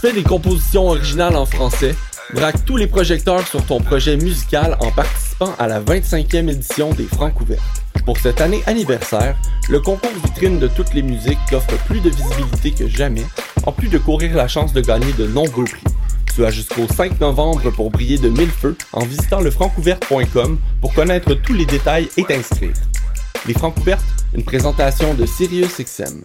fais des compositions originales en français? Braque tous les projecteurs sur ton projet musical en participant à la 25e édition des Francs ouvertes. Pour cette année anniversaire, le concours vitrine de toutes les musiques t'offre plus de visibilité que jamais, en plus de courir la chance de gagner de nombreux prix. Tu as jusqu'au 5 novembre pour briller de mille feux en visitant lefrancouverte.com pour connaître tous les détails et t'inscrire. Les Francs ouvertes, une présentation de SiriusXM.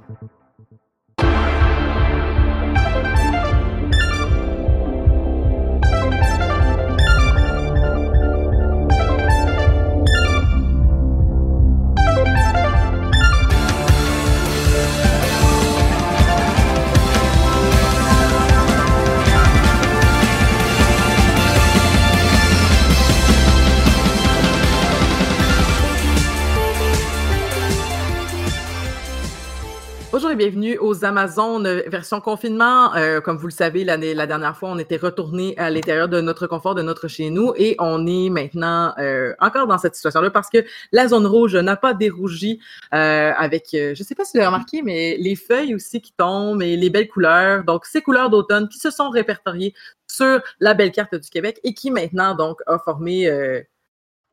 bienvenue aux Amazones euh, version confinement. Euh, comme vous le savez, l'année, la dernière fois, on était retourné à l'intérieur de notre confort, de notre chez nous, et on est maintenant euh, encore dans cette situation-là parce que la zone rouge n'a pas dérougi euh, avec, je sais pas si vous l'avez remarqué, mais les feuilles aussi qui tombent et les belles couleurs. Donc, ces couleurs d'automne qui se sont répertoriées sur la belle carte du Québec et qui maintenant donc a formé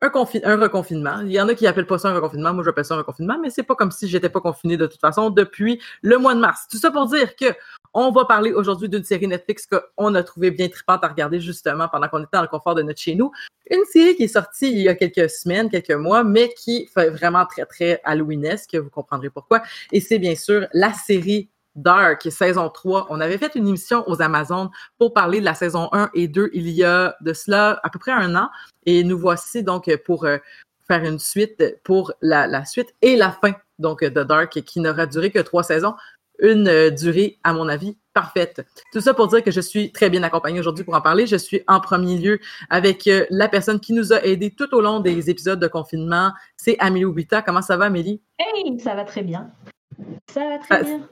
un, un reconfinement. Il y en a qui appellent pas ça un reconfinement. Moi, j'appelle ça un reconfinement, mais c'est pas comme si j'étais pas confiné de toute façon depuis le mois de mars. Tout ça pour dire que on va parler aujourd'hui d'une série Netflix qu'on a trouvé bien trippante à regarder justement pendant qu'on était dans le confort de notre chez nous. Une série qui est sortie il y a quelques semaines, quelques mois, mais qui fait vraiment très, très Halloweenesque. Vous comprendrez pourquoi. Et c'est bien sûr la série Dark, saison 3. On avait fait une émission aux Amazones pour parler de la saison 1 et 2 il y a de cela à peu près un an. Et nous voici donc pour euh, faire une suite pour la, la suite et la fin donc de Dark qui n'aura duré que trois saisons. Une euh, durée, à mon avis, parfaite. Tout ça pour dire que je suis très bien accompagnée aujourd'hui pour en parler. Je suis en premier lieu avec euh, la personne qui nous a aidés tout au long des épisodes de confinement. C'est Amélie Oubita. Comment ça va, Amélie? Hey, ça va très bien. Ça va très bien.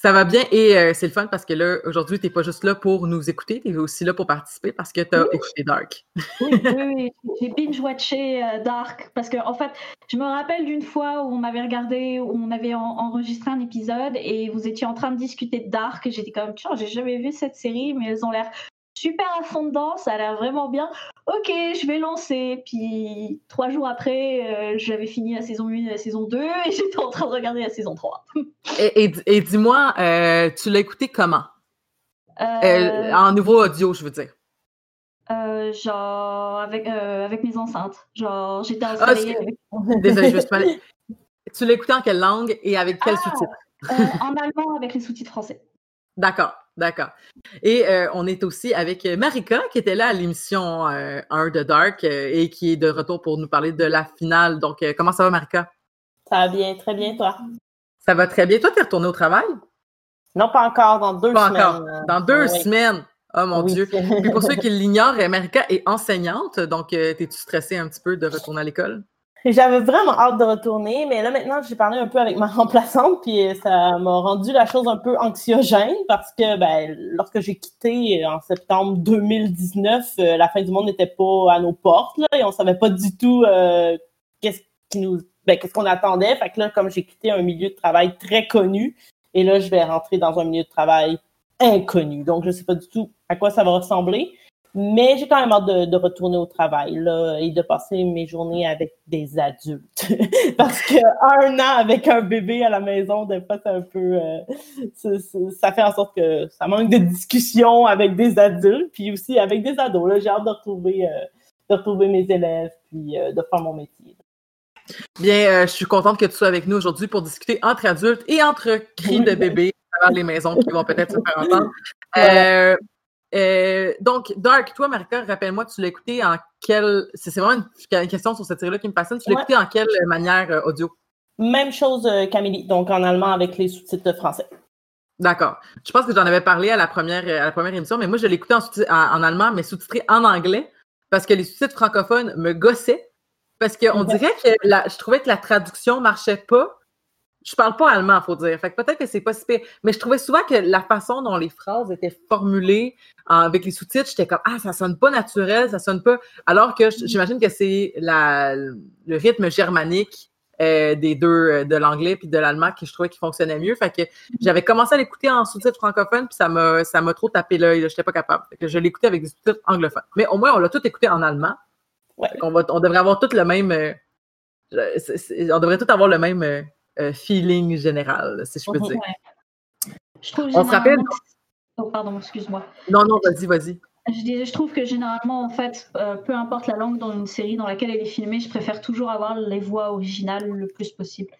Ça va bien et euh, c'est le fun parce que là, aujourd'hui, tu n'es pas juste là pour nous écouter, tu es aussi là pour participer parce que tu as Oui. écouté Dark. Oui, oui, oui. J'ai binge-watché euh, Dark parce que, en fait, je me rappelle d'une fois où on avait regardé, où on avait en- enregistré un épisode et vous étiez en train de discuter de Dark et j'étais comme, tiens, j'ai jamais vu cette série, mais elles ont l'air super à fond dedans, ça a l'air vraiment bien. Ok, je vais lancer. Puis trois jours après, euh, j'avais fini la saison 1 et la saison 2 et j'étais en train de regarder la saison 3. Et, et- et dis-moi, euh, tu l'as écouté comment? Euh, en nouveau audio, je veux dire. genre avec, avec mes enceintes. Genre, j'étais Ah, installée avec... Désolée, je me suis mal... Tu l'as écouté en quelle langue et avec quel Ah! sous-titre? En allemand avec les sous-titres français. D'accord, d'accord. Et euh, on est aussi avec euh, Marika qui était là à l'émission euh, 1 de Dark euh, et qui est de retour pour nous parler de la finale. Donc, comment ça va, Marika? Ça va bien, très bien, toi? Ça va très bien. Toi, tu es retournée au travail? Non, pas encore, dans deux Pas semaines. encore. Dans deux Oui. semaines. Oh mon Oui. Dieu. Puis pour ceux qui l'ignorent, Marika est enseignante. Donc, t'es-tu stressée un petit peu de retourner à l'école? J'avais vraiment hâte de retourner, mais là maintenant j'ai parlé un peu avec ma remplaçante, puis ça m'a rendu la chose un peu anxiogène parce que ben, lorsque j'ai quitté en septembre 2019, euh, la fin du monde n'était pas à nos portes là, et on savait pas du tout euh, qu'est-ce ben, qu'est-ce qu'on attendait. Fait que là, comme j'ai quitté un milieu de travail très connu, et là je vais rentrer dans un milieu de travail inconnu. Donc je sais pas du tout à quoi ça va ressembler. Mais j'ai quand même hâte de, de, retourner au travail là, et de passer mes journées avec des adultes. Parce que un an avec un bébé à la maison, des fois, c'est un peu. Euh, ça fait en sorte que ça manque de discussion avec des adultes, puis aussi avec des ados. Là, j'ai hâte de retrouver, euh, de retrouver mes élèves, puis euh, de faire mon métier. Bien, je suis contente que tu sois avec nous aujourd'hui pour discuter entre adultes et entre cris de bébés dans les maisons qui vont peut-être se faire entendre. Euh, donc, Dark, toi, Marika, rappelle-moi, tu l'as écouté en quelle. C'est vraiment une, question sur cette série-là qui me passionne. Tu l'as écouté en quelle manière euh, audio? Même chose, euh, Camille, donc en allemand avec les sous-titres français. D'accord. Je pense que j'en avais parlé à la première, à la première émission, mais moi, je l'ai écouté en, en, allemand, mais sous-titré en anglais, parce que les sous-titres francophones me gossaient. Parce qu'on dirait que la, je trouvais que la traduction marchait pas je parle pas allemand, faut dire. Fait que peut-être que c'est pas si pire. Mais je trouvais souvent que la façon dont les phrases étaient formulées avec les sous-titres, j'étais comme Ah, ça sonne pas naturel, ça sonne pas. Alors que j'imagine que c'est la, le rythme germanique euh, des deux, euh, de l'anglais puis de l'allemand que je trouvais qui fonctionnait mieux. Fait que j'avais commencé à l'écouter en sous-titres francophones, puis ça m'a ça m'a trop tapé l'œil. J'étais pas capable. Fait que je l'écoutais avec des sous-titres anglophones. Mais au moins, on l'a tout écouté en allemand. Ouais. On, va, on devrait avoir tout le même. Euh, on devrait tout avoir le même euh, feeling général, si je peux dire. Je trouve On se rappelle? Oh, pardon, excuse-moi. Non, non, vas-y, vas-y. Je, je, trouve que généralement, en fait, euh, peu importe la langue dans une série dans laquelle elle est filmée, je préfère toujours avoir les voix originales le plus possible.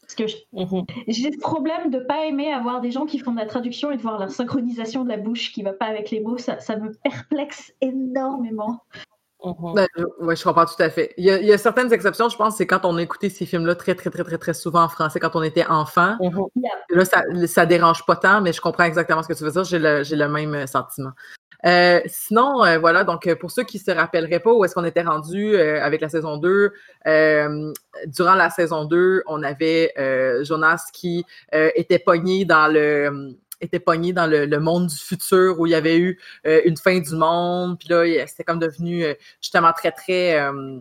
Parce que mhm. j'ai ce problème de pas aimer avoir des gens qui font de la traduction et de voir la synchronisation de la bouche qui va pas avec les mots. Ça, ça me perplexe énormément. Mm-hmm. Ben, oui, je comprends tout à fait. Il y, a, il y, a, certaines exceptions, je pense, c'est quand on écoutait ces films-là très, très, très, très, très souvent en français quand on était enfant. Mm-hmm. Là, ça, ça dérange pas tant, mais je comprends exactement ce que tu veux dire. J'ai le, j'ai le même euh, sentiment. Euh, sinon, euh, voilà, donc pour ceux qui se rappelleraient pas où est-ce qu'on était rendu euh, avec la saison 2, durant la saison 2, on avait Jonas qui était pogné dans le était pogné dans le, monde du futur où il y avait eu euh, une fin du monde. Puis là, c'était comme devenu euh, justement très, très euh,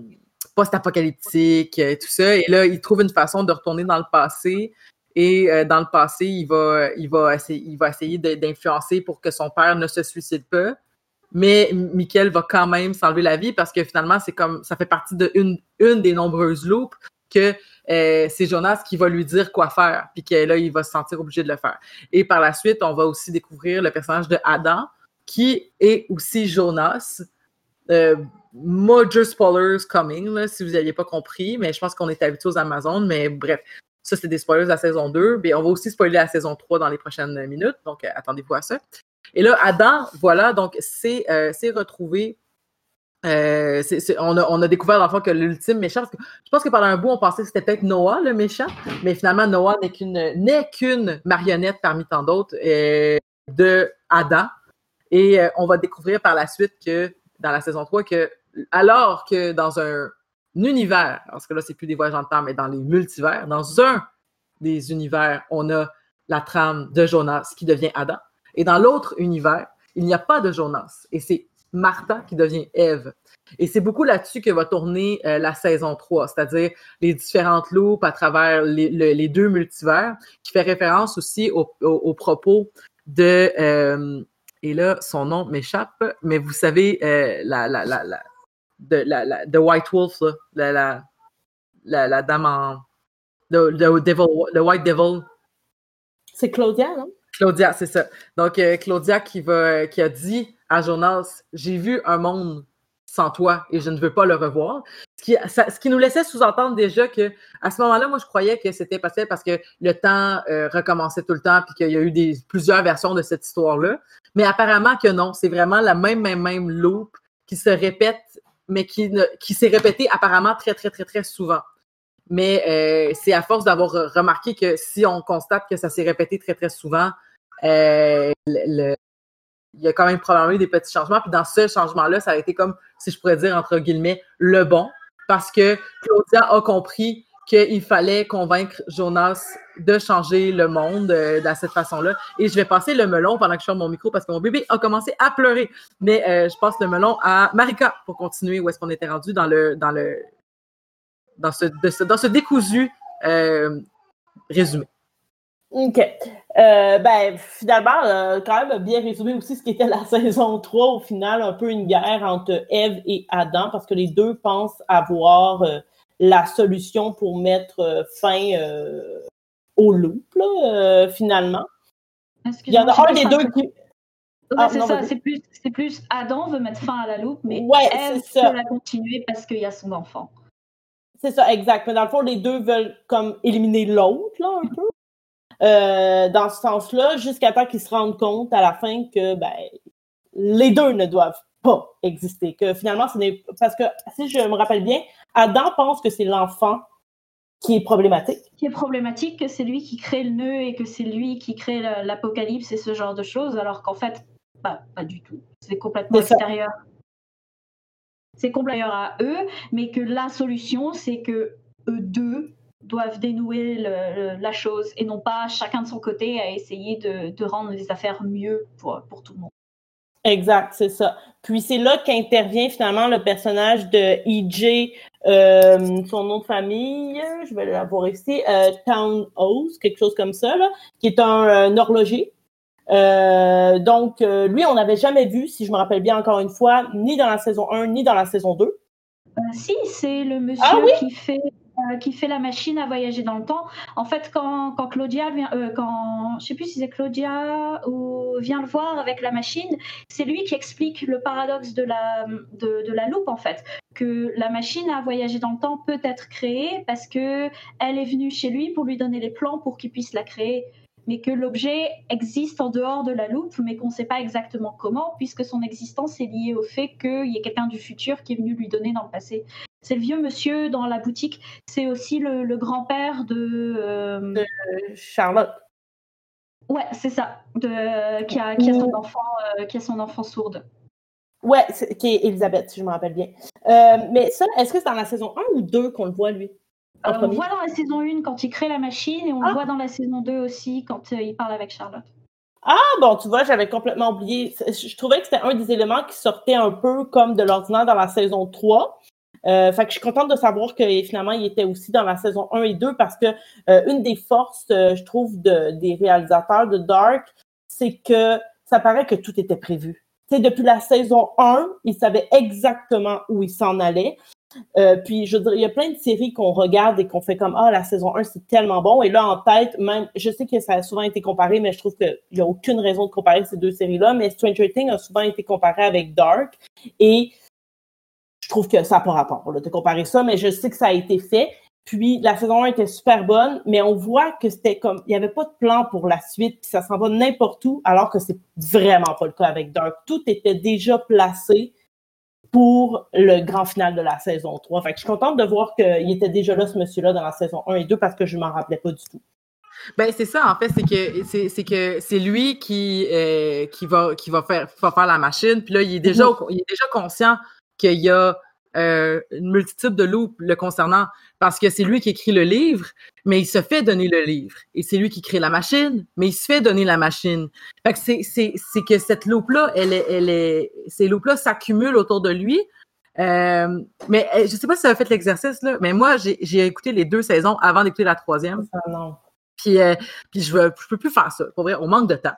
post-apocalyptique, tout ça. Et là, il trouve une façon de retourner dans le passé. Et dans le passé, il va, il va essayer, il va essayer d'influencer pour que son père ne se suicide pas. Mais Michael va quand même s'enlever la vie parce que finalement, c'est comme ça fait partie de une, des nombreuses loupes que euh, c'est Jonas qui va lui dire quoi faire, puis que là, il va se sentir obligé de le faire. Et par la suite, on va aussi découvrir le personnage de Adam, qui est aussi Jonas. Euh, major spoilers coming, si vous n'aviez pas compris, mais je pense qu'on est habitué aux Amazones, mais bref, ça, c'est des spoilers de la saison 2. Mais on va aussi spoiler la saison 3 dans les prochaines minutes, donc euh, attendez-vous à ça. Et là, Adam, voilà, donc c'est retrouvé euh, on, a, découvert dans que l'ultime méchant, parce que je pense que pendant un bout, on pensait que c'était peut-être Noah le méchant, mais finalement, Noah n'est qu'une n'est qu'une marionnette parmi tant d'autres euh, de Adam. Et euh, on va découvrir par la suite que dans la saison 3 que alors que dans un, univers, parce que là, c'est plus des voyages en temps, mais dans les multivers, dans un des univers, on a la trame de Jonas qui devient Adam. Et dans l'autre univers, il n'y a pas de Jonas. Et c'est Martha qui devient Eve. Et c'est beaucoup là-dessus que va tourner euh, la saison 3, c'est-à-dire les différentes loupes à travers les, deux multivers, qui fait référence aussi au, propos de... Euh, et là, son nom m'échappe, mais vous savez, euh, la, la, la, la, de, la, The White Wolf, la, la, la, dame en... The, the, White Devil. C'est Claudia, non? Claudia, c'est ça. Donc, Claudia qui, va, qui a dit à Jonas, j'ai vu un monde sans toi et je ne veux pas le revoir. Ce qui, ce qui nous laissait sous-entendre déjà que à ce moment-là, moi, je croyais que c'était passé parce que le temps euh, recommençait tout le temps puis qu'il y a eu des, plusieurs versions de cette histoire-là. Mais apparemment que non, c'est vraiment la même, même, même loop qui se répète, mais qui, qui s'est répétée apparemment très, très, très, très souvent. Mais euh, c'est à force d'avoir remarqué que si on constate que ça s'est répété très, très souvent, euh, le, il y a quand même probablement eu des petits changements. Puis dans ce changement-là, ça a été comme, si je pourrais dire, entre guillemets, le bon. parce que Claudia a compris qu'il fallait convaincre Jonas de changer le monde euh, de cette façon-là. Et je vais passer le melon pendant que je ferme mon micro parce que mon bébé a commencé à pleurer. Mais euh, je passe le melon à Marika pour continuer où est-ce qu'on était rendu dans le dans le dans ce, dans ce décousu euh, résumé. OK. Euh, ben, finalement, euh, quand même bien résumé aussi ce qui était la saison 3, au final, un peu une guerre entre Eve et Adam, parce que les deux pensent avoir euh, la solution pour mettre fin au loop, là, finalement. Il y en a un des deux qui. Ah, c'est ça, c'est plus, plus Adam veut mettre fin à la loupe, mais ouais, Eve veut la continuer parce qu'il y a son enfant. C'est ça, exact. Mais dans le fond, les deux veulent comme éliminer l'autre, là, un peu. Euh, dans ce sens-là, jusqu'à temps qu'ils se rendent compte à la fin que ben, les deux ne doivent pas exister. Que finalement, ce n'est parce que si je me rappelle bien, Adam pense que c'est l'enfant qui est problématique. Qui est problématique, que c'est lui qui crée le nœud et que c'est lui qui crée l'apocalypse et ce genre de choses, alors qu'en fait, bah, pas du tout. C'est complètement extérieur. C'est complètement à eux, mais que la solution, c'est que eux deux doivent dénouer la chose et non pas chacun de son côté à essayer de, rendre les affaires mieux pour, pour tout le monde. Exact, c'est ça. Puis c'est là qu'intervient finalement le personnage de E.J., euh, son nom de famille, je vais l'avoir ici, euh, Town House, quelque chose comme ça, là, qui est un, horloger. Euh, donc, lui, on n'avait jamais vu, si je me rappelle bien encore une fois, ni dans la saison 1, ni dans la saison 2. si, c'est le monsieur ah qui fait euh, qui fait la machine à voyager dans le temps. En fait, quand, Claudia vient, euh, quand je sais plus si c'est Claudia ou vient le voir avec la machine, c'est lui qui explique le paradoxe de la de, de, la loupe en fait, que la machine à voyager dans le temps peut être créée parce que elle est venue chez lui pour lui donner les plans pour qu'il puisse la créer mais que l'objet existe en dehors de la loupe, mais qu'on ne sait pas exactement comment, puisque son existence est liée au fait qu'il y ait quelqu'un du futur qui est venu lui donner dans le passé. C'est le vieux monsieur dans la boutique, c'est aussi le, grand-père de... Euh, de... Charlotte. Ouais, c'est ça, de... qui, a, qui, a, son enfant, euh, qui a son enfant sourde. Ouais, qui est Elisabeth, si je me rappelle bien. Euh, mais ça, est-ce que c'est dans la saison 1 ou 2 qu'on le voit, lui? Euh, on le voit dans la saison 1 quand il crée la machine et on le ah. voit dans la saison 2 aussi quand euh, il parle avec Charlotte. Ah, bon, tu vois, j'avais complètement oublié. Je trouvais que c'était un des éléments qui sortait un peu comme de l'ordinaire dans la saison 3. Euh, fait que je suis contente de savoir que finalement il était aussi dans la saison 1 et 2 parce que une des forces, je trouve, de, des réalisateurs de Dark, c'est que ça paraît que tout était prévu. sais, depuis la saison 1, ils savaient exactement où ils s'en allaient. Euh, puis, je veux dire, il y a plein de séries qu'on regarde et qu'on fait comme Ah, la saison 1, c'est tellement bon. Et là, en tête, même, je sais que ça a souvent été comparé, mais je trouve qu'il n'y a aucune raison de comparer ces deux séries-là. Mais Stranger Things a souvent été comparé avec Dark. Et je trouve que ça n'a pas rapport de comparer ça, mais je sais que ça a été fait. Puis la saison 1 était super bonne, mais on voit que c'était comme il n'y avait pas de plan pour la suite, puis ça s'en va n'importe où, alors que c'est vraiment pas le cas avec Dark. Tout était déjà placé pour le grand final de la saison 3. Fait que je suis contente de voir qu'il était déjà là, ce monsieur-là, dans la saison 1 et 2 parce que je ne m'en rappelais pas du tout. Ben c'est ça en fait, c'est que c'est que c'est lui qui euh, qui va qui va faire faire la machine, puis là il est déjà mhm. il est déjà conscient qu'il y a euh, une multitude de loups le concernant parce que c'est lui qui écrit le livre, mais il se fait donner le livre. Et c'est lui qui crée la machine, mais il se fait donner la machine. Fait que c'est, c'est, c'est que cette loupe-là, elle est, elle est, ces loupes-là s'accumulent autour de lui. Euh, mais euh, je sais pas si ça a fait l'exercice, là, mais moi, j'ai, j'ai écouté les deux saisons avant d'écouter la troisième. Ah non. Puis, euh, puis je, veux, je peux plus faire ça. Pour vrai, on manque de temps.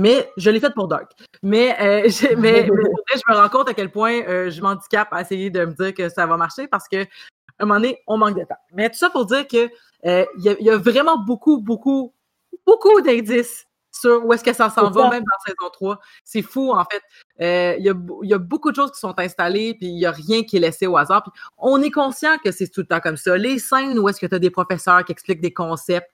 Mais je l'ai fait pour Dark. Mais, euh, je, mais, je me rends compte à quel point euh, je m'handicape à essayer de me dire que ça va marcher parce que un moment donné, on manque de temps. Mais tout ça pour dire que euh, il y, a vraiment beaucoup, beaucoup, beaucoup d'indices sur où est-ce que ça s'en va, même dans saison 3. C'est fou, en fait. Il y, y, a, beaucoup de choses qui sont installées, puis il n'y a rien qui est laissé au hasard. Puis on est conscient que c'est tout le temps comme ça. Les scènes où est-ce que tu as des professeurs qui expliquent des concepts,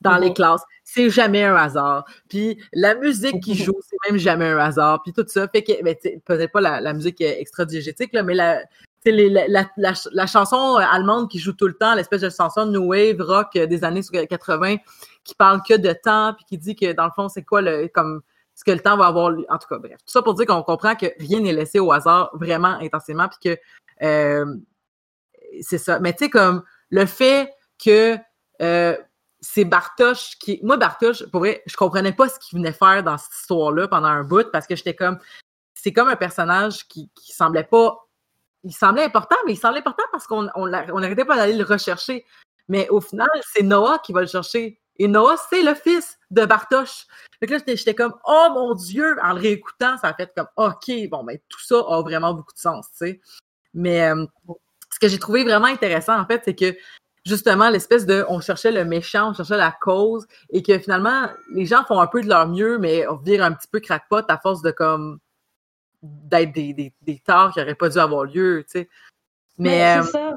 dans les classes, c'est jamais un hasard. Puis la musique qui joue, c'est même jamais un hasard. Puis tout ça fait que, ben, peut-être pas la, musique extra-diégétique, là, mais la, la, la, chanson allemande qui joue tout le temps, l'espèce de chanson New Wave rock des années 80, qui parle que de temps, puis qui dit que dans le fond, c'est quoi le comme ce que le temps va avoir. En tout cas, bref. Tout ça pour dire qu'on comprend que rien n'est laissé au hasard vraiment intensément, puis que euh, c'est ça. Mais tu sais, comme le fait que euh, c'est Bartosz qui. Moi, Bartosz, pour vrai, je comprenais pas ce qu'il venait faire dans cette histoire-là pendant un bout parce que j'étais comme. C'est comme un personnage qui, qui semblait pas. Il semblait important, mais il semblait important parce qu'on on, n'arrêtait pas d'aller le rechercher. Mais au final, c'est Noah qui va le chercher. Et Noah, c'est le fils de. Fait que là, j'étais comme, oh mon Dieu, en le réécoutant, ça a fait comme, OK, bon, ben, tout ça a vraiment beaucoup de sens, tu sais. Mais euh, ce que j'ai trouvé vraiment intéressant, en fait, c'est que justement, l'espèce de, on cherchait le méchant, on cherchait la cause, et que finalement, les gens font un peu de leur mieux, mais on vire un petit peu crackpot à force de comme, d'être des, des, des torts qui n'auraient pas dû avoir lieu, tu sais. Mais, c'est euh,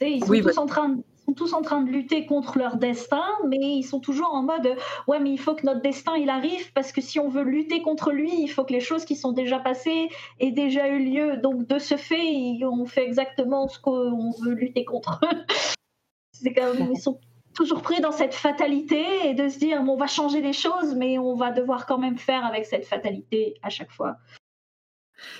ça. ils sont tous en train de sont tous en train de lutter contre leur destin, mais ils sont toujours en mode ouais, mais il faut que notre destin il arrive parce que si on veut lutter contre lui, il faut que les choses qui sont déjà passées aient déjà eu lieu. Donc de ce fait, on fait exactement ce qu'on veut lutter contre. C'est comme ils sont toujours pris dans cette fatalité et de se dire bon, on va changer les choses, mais on va devoir quand même faire avec cette fatalité à chaque fois.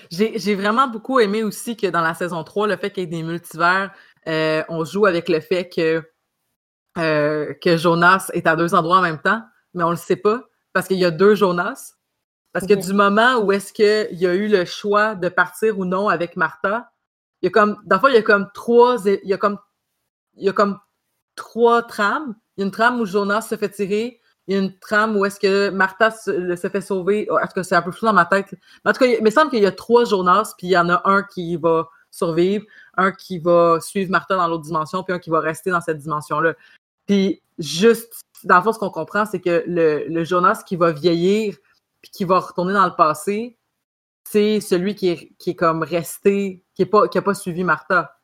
J'ai vraiment beaucoup aimé aussi que dans la saison 3, le fait qu'il y ait des multivers, euh, on joue avec le fait que, euh, que Jonas est à deux endroits en même temps, mais on le sait pas parce qu'il y a deux Jonas. Parce que du moment où est-ce qu'il y a eu le choix de partir ou non avec Martha, il y a comme, dans il y a comme trois, il y a comme, il y a comme trois trames. Il y a une trame où Jonas se fait tirer, il y a une trame où est-ce que Martha se, fait sauver. En tout cas, c'est un peu flou dans ma tête. Mais en tout cas, il me semble qu'il y a trois Jonas, puis il y en a un qui va survivre, un qui va suivre Martha dans l'autre dimension, puis un qui va rester dans cette dimension-là. Puis juste, dans le fond, ce qu'on comprend, c'est que le, Jonas qui va vieillir, puis qui va retourner dans le passé, c'est celui qui est, qui est comme resté, qui n'a pas, pas suivi Martha.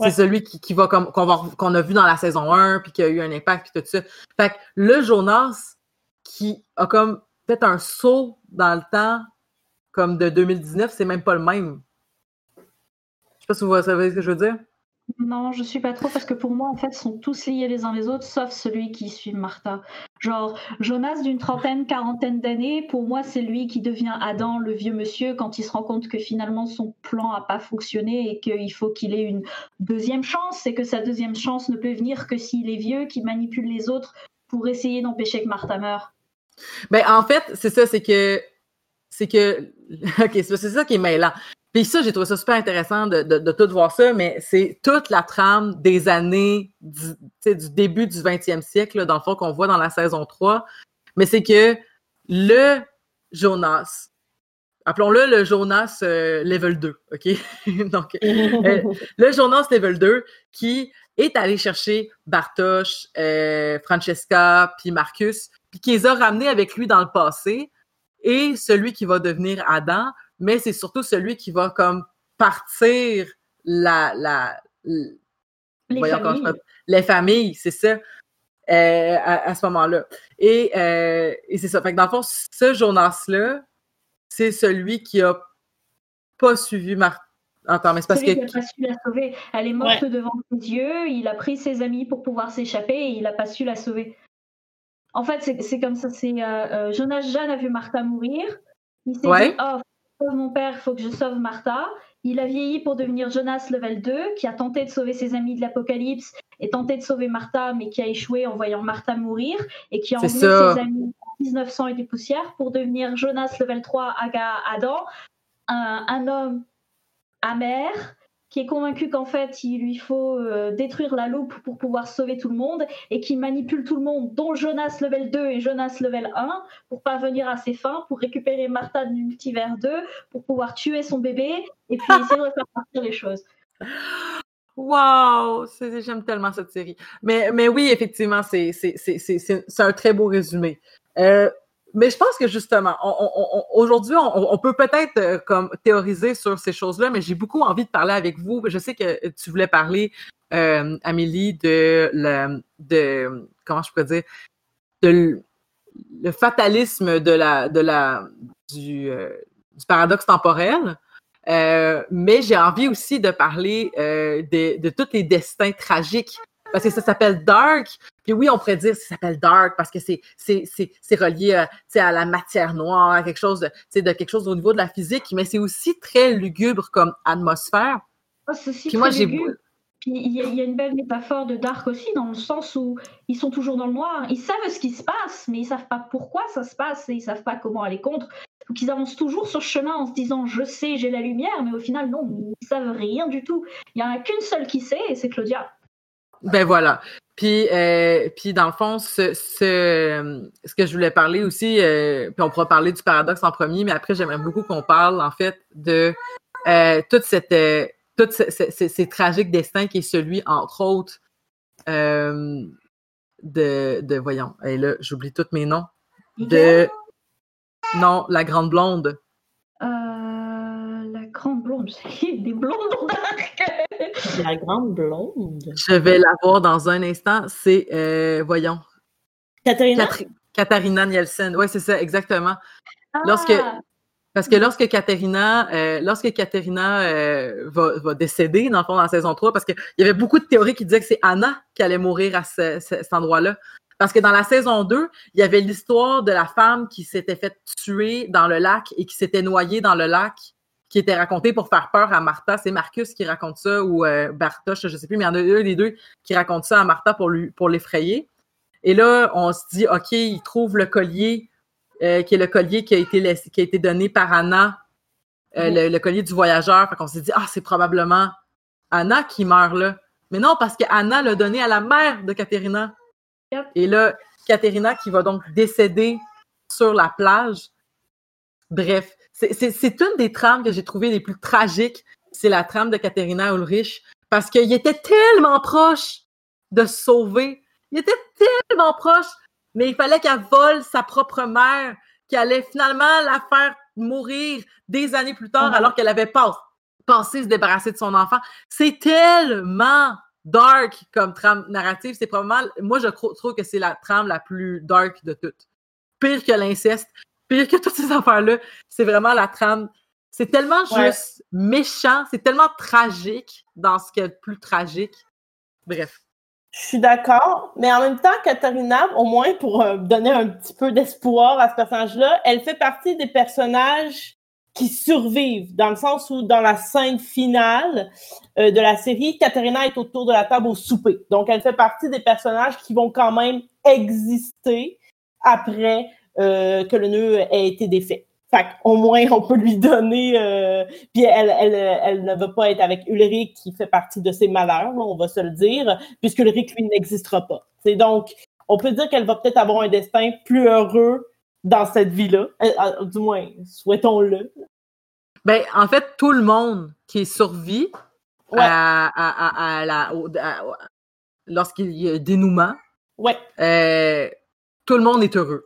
C'est celui qui, qui va comme qu'on a vu dans la saison 1, puis qui a eu un impact, puis tout ça. Fait que le Jonas qui a comme fait un saut dans le temps comme de 2019, c'est même pas le même sais pas si vous savez ce que je veux dire. Non, je suis pas trop parce que pour moi, en fait, ils sont tous liés les uns les autres, sauf celui qui suit Martha. Genre, Jonas d'une trentaine, quarantaine d'années, pour moi, c'est lui qui devient Adam, le vieux monsieur, quand il se rend compte que finalement son plan a pas fonctionné et qu'il faut qu'il ait une deuxième chance et que sa deuxième chance ne peut venir que s'il est vieux, qui manipule les autres pour essayer d'empêcher que Martha meure. Ben, en fait, c'est ça, c'est que c'est que. OK, c'est ça qui est mêlant. Puis ça, j'ai trouvé ça super intéressant de, de, tout voir ça, mais c'est toute la trame des années du, du début du 20e siècle, dans le fond, qu'on voit dans la saison 3. Mais c'est que le Jonas, appelons-le le Jonas euh, level 2, OK? Donc, euh, le Jonas level 2 qui est allé chercher Bartosz, euh, Francesca, puis Marcus, puis qui les a ramenés avec lui dans le passé, et celui qui va devenir Adam, mais c'est surtout celui qui va comme partir la, la, les, familles. les familles, c'est ça, euh, à, ce moment-là. Et, euh, et c'est ça. Fait que dans le fond, ce Jonas-là, c'est celui qui a pas suivi Martha. Attends, mais c'est parce que. Il n'a pas su la sauver. Elle est morte devant ses yeux, il a pris ses amis pour pouvoir s'échapper et il n'a pas su la sauver. En fait, c'est comme ça. C'est euh, Jonas Jeanne a vu Martha mourir. Il s'est dit, oh, sauve mon père, il faut que je sauve Martha. Il a vieilli pour devenir Jonas level 2, qui a tenté de sauver ses amis de l'Apocalypse et tenté de sauver Martha, mais qui a échoué en voyant Martha mourir et qui a enlevé ses amis en 1900 et des poussières pour devenir Jonas level 3 Aga Adam, un, un homme amer qui est convaincu qu'en fait il lui faut euh, détruire la loupe pour pouvoir sauver tout le monde et qui manipule tout le monde, dont Jonas level 2 et Jonas level 1, pour parvenir à ses fins, pour récupérer Martha de multivers 2, pour pouvoir tuer son bébé et puis essayer de faire partir les choses. Wow! J'aime tellement cette série. Mais, mais oui, effectivement, c'est un très beau résumé. Euh, mais je pense que justement, aujourd'hui, on, peut peut-être euh, comme théoriser sur ces choses-là, mais j'ai beaucoup envie de parler avec vous. Je sais que tu voulais parler, euh, Amélie, de, le, de comment je pourrais dire, de le fatalisme de la, de la, du, euh, du paradoxe temporel. mais j'ai envie aussi de parler de, de tous les destins tragiques parce que ça s'appelle Dark. Puis oui, on pourrait dire que ça s'appelle Dark parce que c'est c'est relié à, euh, à la matière noire, quelque chose de, de quelque chose au niveau de la physique, mais c'est aussi très lugubre comme atmosphère. Ceci moi, j'ai puis il y, a une belle métaphore de Dark aussi, dans le sens où ils sont toujours dans le noir. Ils savent ce qui se passe, mais ils savent pas pourquoi ça se passe et ils savent pas comment aller contre. Donc ils avancent toujours sur ce chemin en se disant je sais, j'ai la lumière, mais au final non, ils savent rien du tout. Il y en a qu'une seule qui sait et c'est Claudia. Ben voilà. Puis, euh, puis dans le fond, ce, ce, que je voulais parler aussi, euh, puis on pourra parler du paradoxe en premier, mais après j'aimerais beaucoup qu'on parle en fait de euh, toute cette tout ces tragiques destins qui est celui, entre autres, euh, de, de, voyons, et là, j'oublie tous mes noms. De. Non, la grande blonde. Euh, la grande blonde, des blondes La grande blonde. Je vais la voir dans un instant. C'est, euh, voyons. Katharina. Katharina Nielsen. Oui, c'est ça, exactement. Lorsque, ah! Parce que lorsque Katerina, euh, lorsque Katerina euh, va, décéder, dans le fond, dans la saison 3, parce qu'il y avait beaucoup de théories qui disaient que c'est Anna qui allait mourir à cet endroit-là. Parce que dans la saison 2, il y avait l'histoire de la femme qui s'était faite tuer dans le lac et qui s'était noyée dans le lac, qui était racontée pour faire peur à Martha. C'est Marcus qui raconte ça, ou euh, Bartosz, je ne sais plus, mais il y en a un des deux qui raconte ça à Martha pour, lui, pour l'effrayer. Et là, on se dit, OK, il trouve le collier euh, qui est le collier qui a été, qui a été donné par Anna, euh, le, collier du voyageur. Fait qu'on s'est dit, ah, c'est probablement Anna qui meurt là. Mais non, parce que Anna l'a donné à la mère de Katerina. Et là, Katerina qui va donc décéder sur la plage. Bref, c'est une des trames que j'ai trouvées les plus tragiques. C'est la trame de Katerina Ulrich parce qu'il était tellement proche de se sauver. Il était tellement proche mais il fallait qu'elle vole sa propre mère, qui allait finalement la faire mourir des années plus tard, alors qu'elle avait pas pensé se débarrasser de son enfant. C'est tellement dark comme trame narrative. C'est probablement, moi, je trouve que c'est la trame la plus dark de toutes. Pire que l'inceste, pire que toutes ces affaires-là. C'est vraiment la trame. C'est tellement juste méchant, c'est tellement tragique dans ce qui est le plus tragique. Bref. Je suis d'accord, mais en même temps, Katharina, au moins pour euh, donner un petit peu d'espoir à ce personnage-là, elle fait partie des personnages qui survivent, dans le sens où dans la scène finale euh, de la série, Katharina est autour de la table au souper. Donc, elle fait partie des personnages qui vont quand même exister après euh, que le nœud ait été défait. Fait au moins, on peut lui donner. Euh, puis elle, elle, elle ne veut pas être avec Ulrich qui fait partie de ses malheurs, on va se le dire, puisque Ulrich, lui, n'existera pas. C'est donc, on peut dire qu'elle va peut-être avoir un destin plus heureux dans cette vie-là. Euh, du moins, souhaitons-le. Ben, en fait, tout le monde qui survit à, à, à, la, lorsqu'il y a dénouement, ouais. tout le monde est heureux.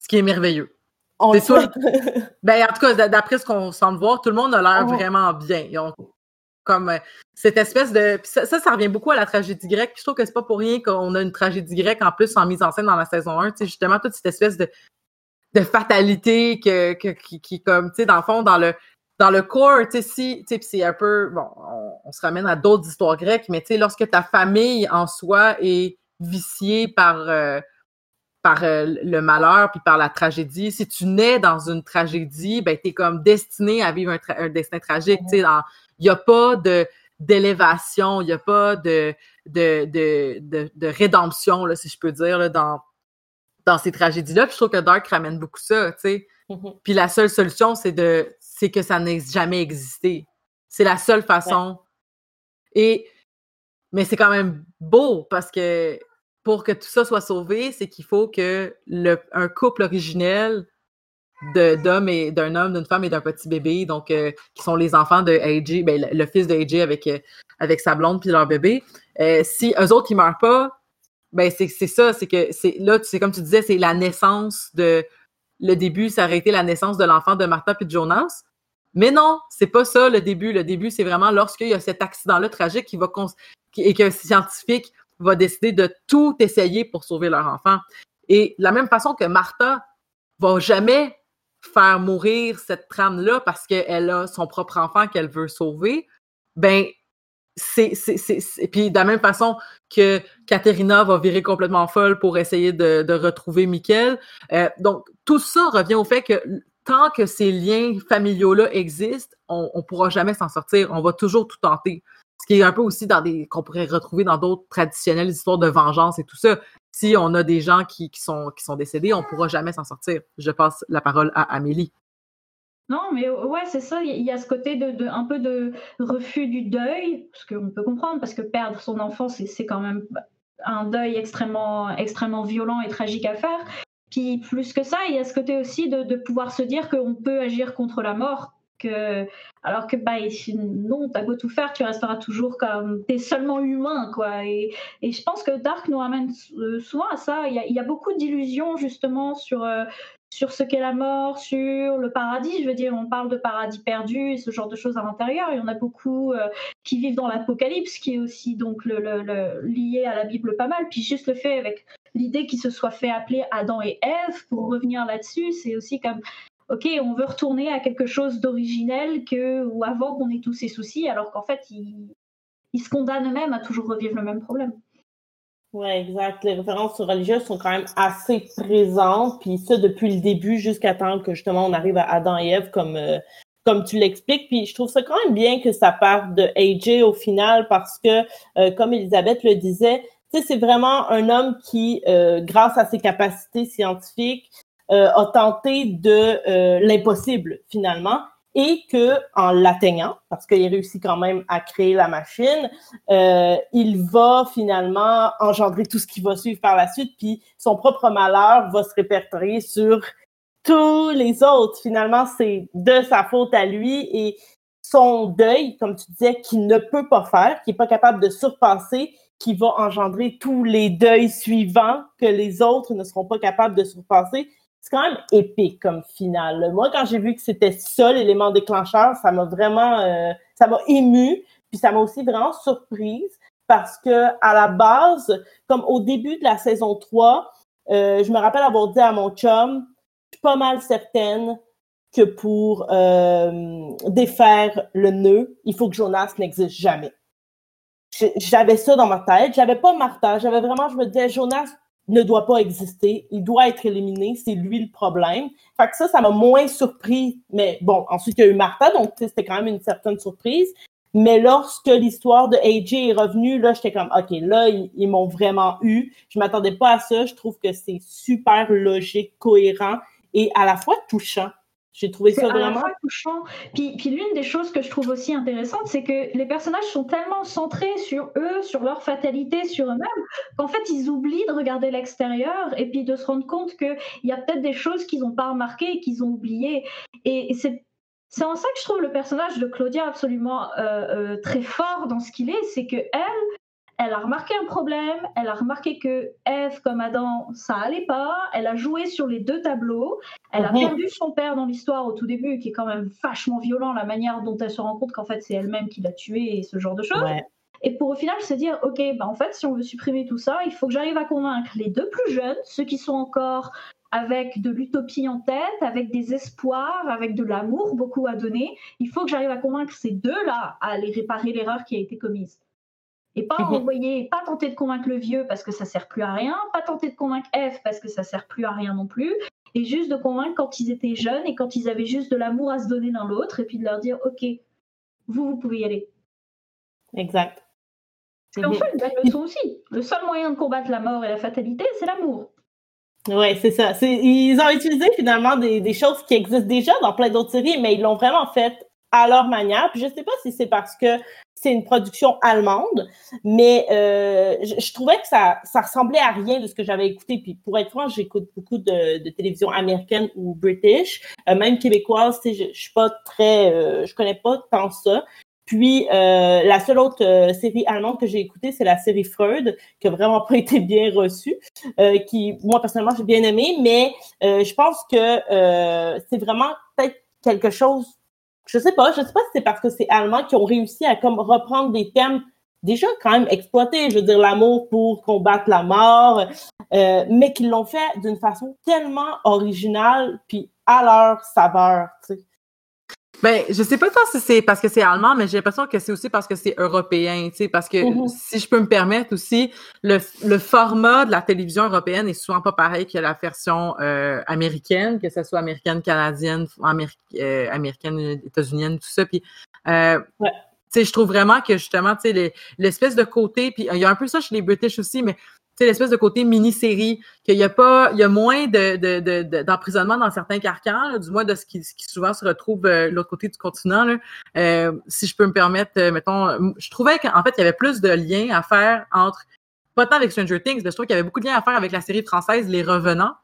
Ce qui est merveilleux. ben, en tout cas, d'après ce qu'on semble voir, tout le monde a l'air oh. vraiment bien. comme euh, cette espèce de. Ça, ça, revient beaucoup à la tragédie grecque. je trouve que c'est pas pour rien qu'on a une tragédie grecque en plus en mise en scène dans la saison 1. Justement, toute cette espèce de, de fatalité que, qui, comme, tu sais, dans le fond, dans le, dans le corps, tu sais, si, tu sais, c'est un peu, bon, on, se ramène à d'autres histoires grecques, mais tu sais, lorsque ta famille en soi est viciée par, euh, par euh, le malheur puis par la tragédie. Si tu nais dans une tragédie, ben es comme destiné à vivre un, destin tragique. Tu sais, il n'y a pas de d'élévation, il n'y a pas de de, de, de, rédemption, là, si je peux dire, là, dans, dans ces tragédies-là. je trouve que Dark ramène beaucoup ça, tu sais. Mm-hmm. Puis la seule solution, c'est de c'est que ça n'ait jamais existé. C'est la seule façon. Et mais c'est quand même beau parce que pour que tout ça soit sauvé, c'est qu'il faut que le, un couple originel d'hommes et d'un homme, d'une femme et d'un petit bébé, donc euh, qui sont les enfants de AJ, ben, le, fils de AJ avec, euh, avec sa blonde puis leur bébé. Euh, si eux autres ils meurent pas, ben c'est ça, c'est que c'est là, c'est comme tu disais, c'est la naissance de le début, ça aurait été la naissance de l'enfant de Martha puis de Jonas. Mais non, c'est pas ça le début. Le début, c'est vraiment lorsqu'il y a cet accident-là tragique qui va et qu'un scientifique va décider de tout essayer pour sauver leur enfant. Et de la même façon que Martha va jamais faire mourir cette trame-là parce qu'elle a son propre enfant qu'elle veut sauver, ben c'est, c'est, Puis de la même façon que Katerina va virer complètement folle pour essayer de, retrouver Michael. Euh, donc, tout ça revient au fait que tant que ces liens familiaux-là existent, on ne pourra jamais s'en sortir. On va toujours tout tenter. Ce qui est un peu aussi dans des qu'on pourrait retrouver dans d'autres traditionnelles histoires de vengeance et tout ça. Si on a des gens qui, sont, qui sont décédés, on ne pourra jamais s'en sortir. Je passe la parole à Amélie. Non, mais ouais, c'est ça. Il y a ce côté de, un peu de refus du deuil, ce qu'on peut comprendre, parce que perdre son enfant, c'est quand même un deuil extrêmement, extrêmement violent et tragique à faire. Puis plus que ça, il y a ce côté aussi de, pouvoir se dire qu'on peut agir contre la mort. Alors que bah, non, t'as beau tout faire, tu resteras toujours comme. T'es seulement humain, quoi. Et, je pense que Dark nous ramène euh, souvent à ça. Il y a, beaucoup d'illusions, justement, sur, euh, sur ce qu'est la mort, sur le paradis. Je veux dire, on parle de paradis perdu et ce genre de choses à l'intérieur. Il y en a beaucoup euh, qui vivent dans l'Apocalypse, qui est aussi donc lié à la Bible pas mal. Puis juste le fait avec l'idée qu'il se soit fait appeler Adam et Ève, pour revenir là-dessus, c'est aussi comme ok, on veut retourner à quelque chose d'originel que ou avant qu'on ait tous ces soucis, alors qu'en fait, ils il se condamnent eux-mêmes à toujours revivre le même problème. Oui, exact. Les références religieuses sont quand même assez présentes, puis ça depuis le début jusqu'à temps que justement on arrive à Adam et Ève comme euh, comme tu l'expliques. Puis je trouve ça quand même bien que ça parte de AJ au final parce que, euh, comme Elisabeth le disait, c'est vraiment un homme qui, euh, grâce à ses capacités scientifiques, a tenté de l'impossible finalement et que en l'atteignant, parce qu'il réussit quand même à créer la machine, euh, il va finalement engendrer tout ce qui va suivre par la suite, puis son propre malheur va se répertorier sur tous les autres. Finalement, c'est de sa faute à lui et son deuil, comme tu disais, qu'il ne peut pas faire, qu'il n'est pas capable de surpasser, qui va engendrer tous les deuils suivants que les autres ne seront pas capables de surpasser c'est quand même épique comme finale. Moi, quand j'ai vu que c'était ça l'élément déclencheur, ça m'a vraiment, euh, ça m'a ému, puis ça m'a aussi vraiment surprise parce que à la base, comme au début de la saison 3, euh, je me rappelle avoir dit à mon chum, je suis pas mal certaine que pour euh, défaire le nœud, il faut que Jonas n'existe jamais. J'avais ça dans ma tête. J'avais pas Martha. J'avais vraiment, je me disais, Jonas, ne doit pas exister, il doit être éliminé, c'est lui le problème. Fait que ça, ça m'a moins surpris. Mais bon, ensuite, il y a eu Martha, donc c'était quand même une certaine surprise. Mais lorsque l'histoire de AJ est revenue, là, j'étais comme, OK, là, ils, m'ont vraiment eu. Je m'attendais pas à ça. Je trouve que c'est super logique, cohérent et à la fois touchant. J'ai trouvé ça vraiment touchant. Puis, puis l'une des choses que je trouve aussi intéressante, c'est que les personnages sont tellement centrés sur eux, sur leur fatalité, sur eux-mêmes, qu'en fait, ils oublient de regarder l'extérieur et puis de se rendre compte qu'il y a peut-être des choses qu'ils n'ont pas remarquées et qu'ils ont oubliées. Et, c'est c'est en ça que je trouve le personnage de Claudia absolument euh, euh, très fort dans ce qu'il est, c'est que elle, elle a remarqué un problème, elle a remarqué que Eve comme Adam, ça allait pas, elle a joué sur les deux tableaux, elle a mhm. perdu son père dans l'histoire au tout début, qui est quand même vachement violent, la manière dont elle se rend compte qu'en fait c'est elle-même qui l'a tué et ce genre de choses. Et pour au final se dire, ok, bah en fait si on veut supprimer tout ça, il faut que j'arrive à convaincre les deux plus jeunes, ceux qui sont encore avec de l'utopie en tête, avec des espoirs, avec de l'amour beaucoup à donner. Il faut que j'arrive à convaincre ces deux-là à aller réparer l'erreur qui a été commise. Et pas mhm. envoyer, pas tenter de convaincre le vieux parce que ça sert plus à rien, pas tenter de convaincre F parce que ça sert plus à rien non plus, et juste de convaincre quand ils étaient jeunes et quand ils avaient juste de l'amour à se donner l'un l'autre, et puis de leur dire, ok, vous, vous pouvez y aller. Exact. Et en fait, une belle leçon aussi. Le seul moyen de combattre la mort et la fatalité, c'est l'amour. Oui, c'est ça. Ils ont utilisé finalement des, des, choses qui existent déjà dans plein d'autres séries, mais ils l'ont vraiment fait à leur manière. Puis je sais pas si c'est parce que c'est une production allemande, mais euh, je, trouvais que ça, ressemblait à rien de ce que j'avais écouté. Puis pour être franc, j'écoute beaucoup de, télévision américaine ou british, euh, même québécoise. Je, je suis pas très, euh, je connais pas tant ça. Puis la seule autre série allemande que j'ai écoutée, c'est la série Freud, qui a vraiment pas été bien reçue, qui moi personnellement j'ai bien aimé, mais je pense que c'est vraiment peut-être quelque chose je sais pas, je sais pas si c'est parce que c'est allemand qui ont réussi à comme reprendre des thèmes déjà quand même exploités, je veux dire l'amour pour combattre la mort, euh, mais qu'ils l'ont fait d'une façon tellement originale puis à leur saveur, tu sais. Ben, je sais pas tant si c'est parce que c'est allemand, mais j'ai l'impression que c'est aussi parce que c'est européen, tu sais, parce que Mhm. si je peux me permettre aussi, le, le format de la télévision européenne est souvent pas pareil que la version euh, américaine, que ce soit américaine, canadienne, améri- euh, américaine, états-unienne, tout ça. Puis, euh, Ouais. tu sais, je trouve vraiment que justement, tu sais, les- l'espèce de côté, puis il y a un peu ça chez les British aussi, mais sais, l'espèce de côté mini-série, qu'il y a pas, il y a moins de, de, de- d'emprisonnement dans certains carcans, du moins de ce qui, souvent se retrouve euh, de l'autre côté du continent. Là. Euh, si je peux me permettre, euh, mettons, je trouvais qu'en fait, il y avait plus de liens à faire entre, pas tant avec Stranger Things, mais je trouve qu'il y avait beaucoup de liens à faire avec la série française Les Revenants.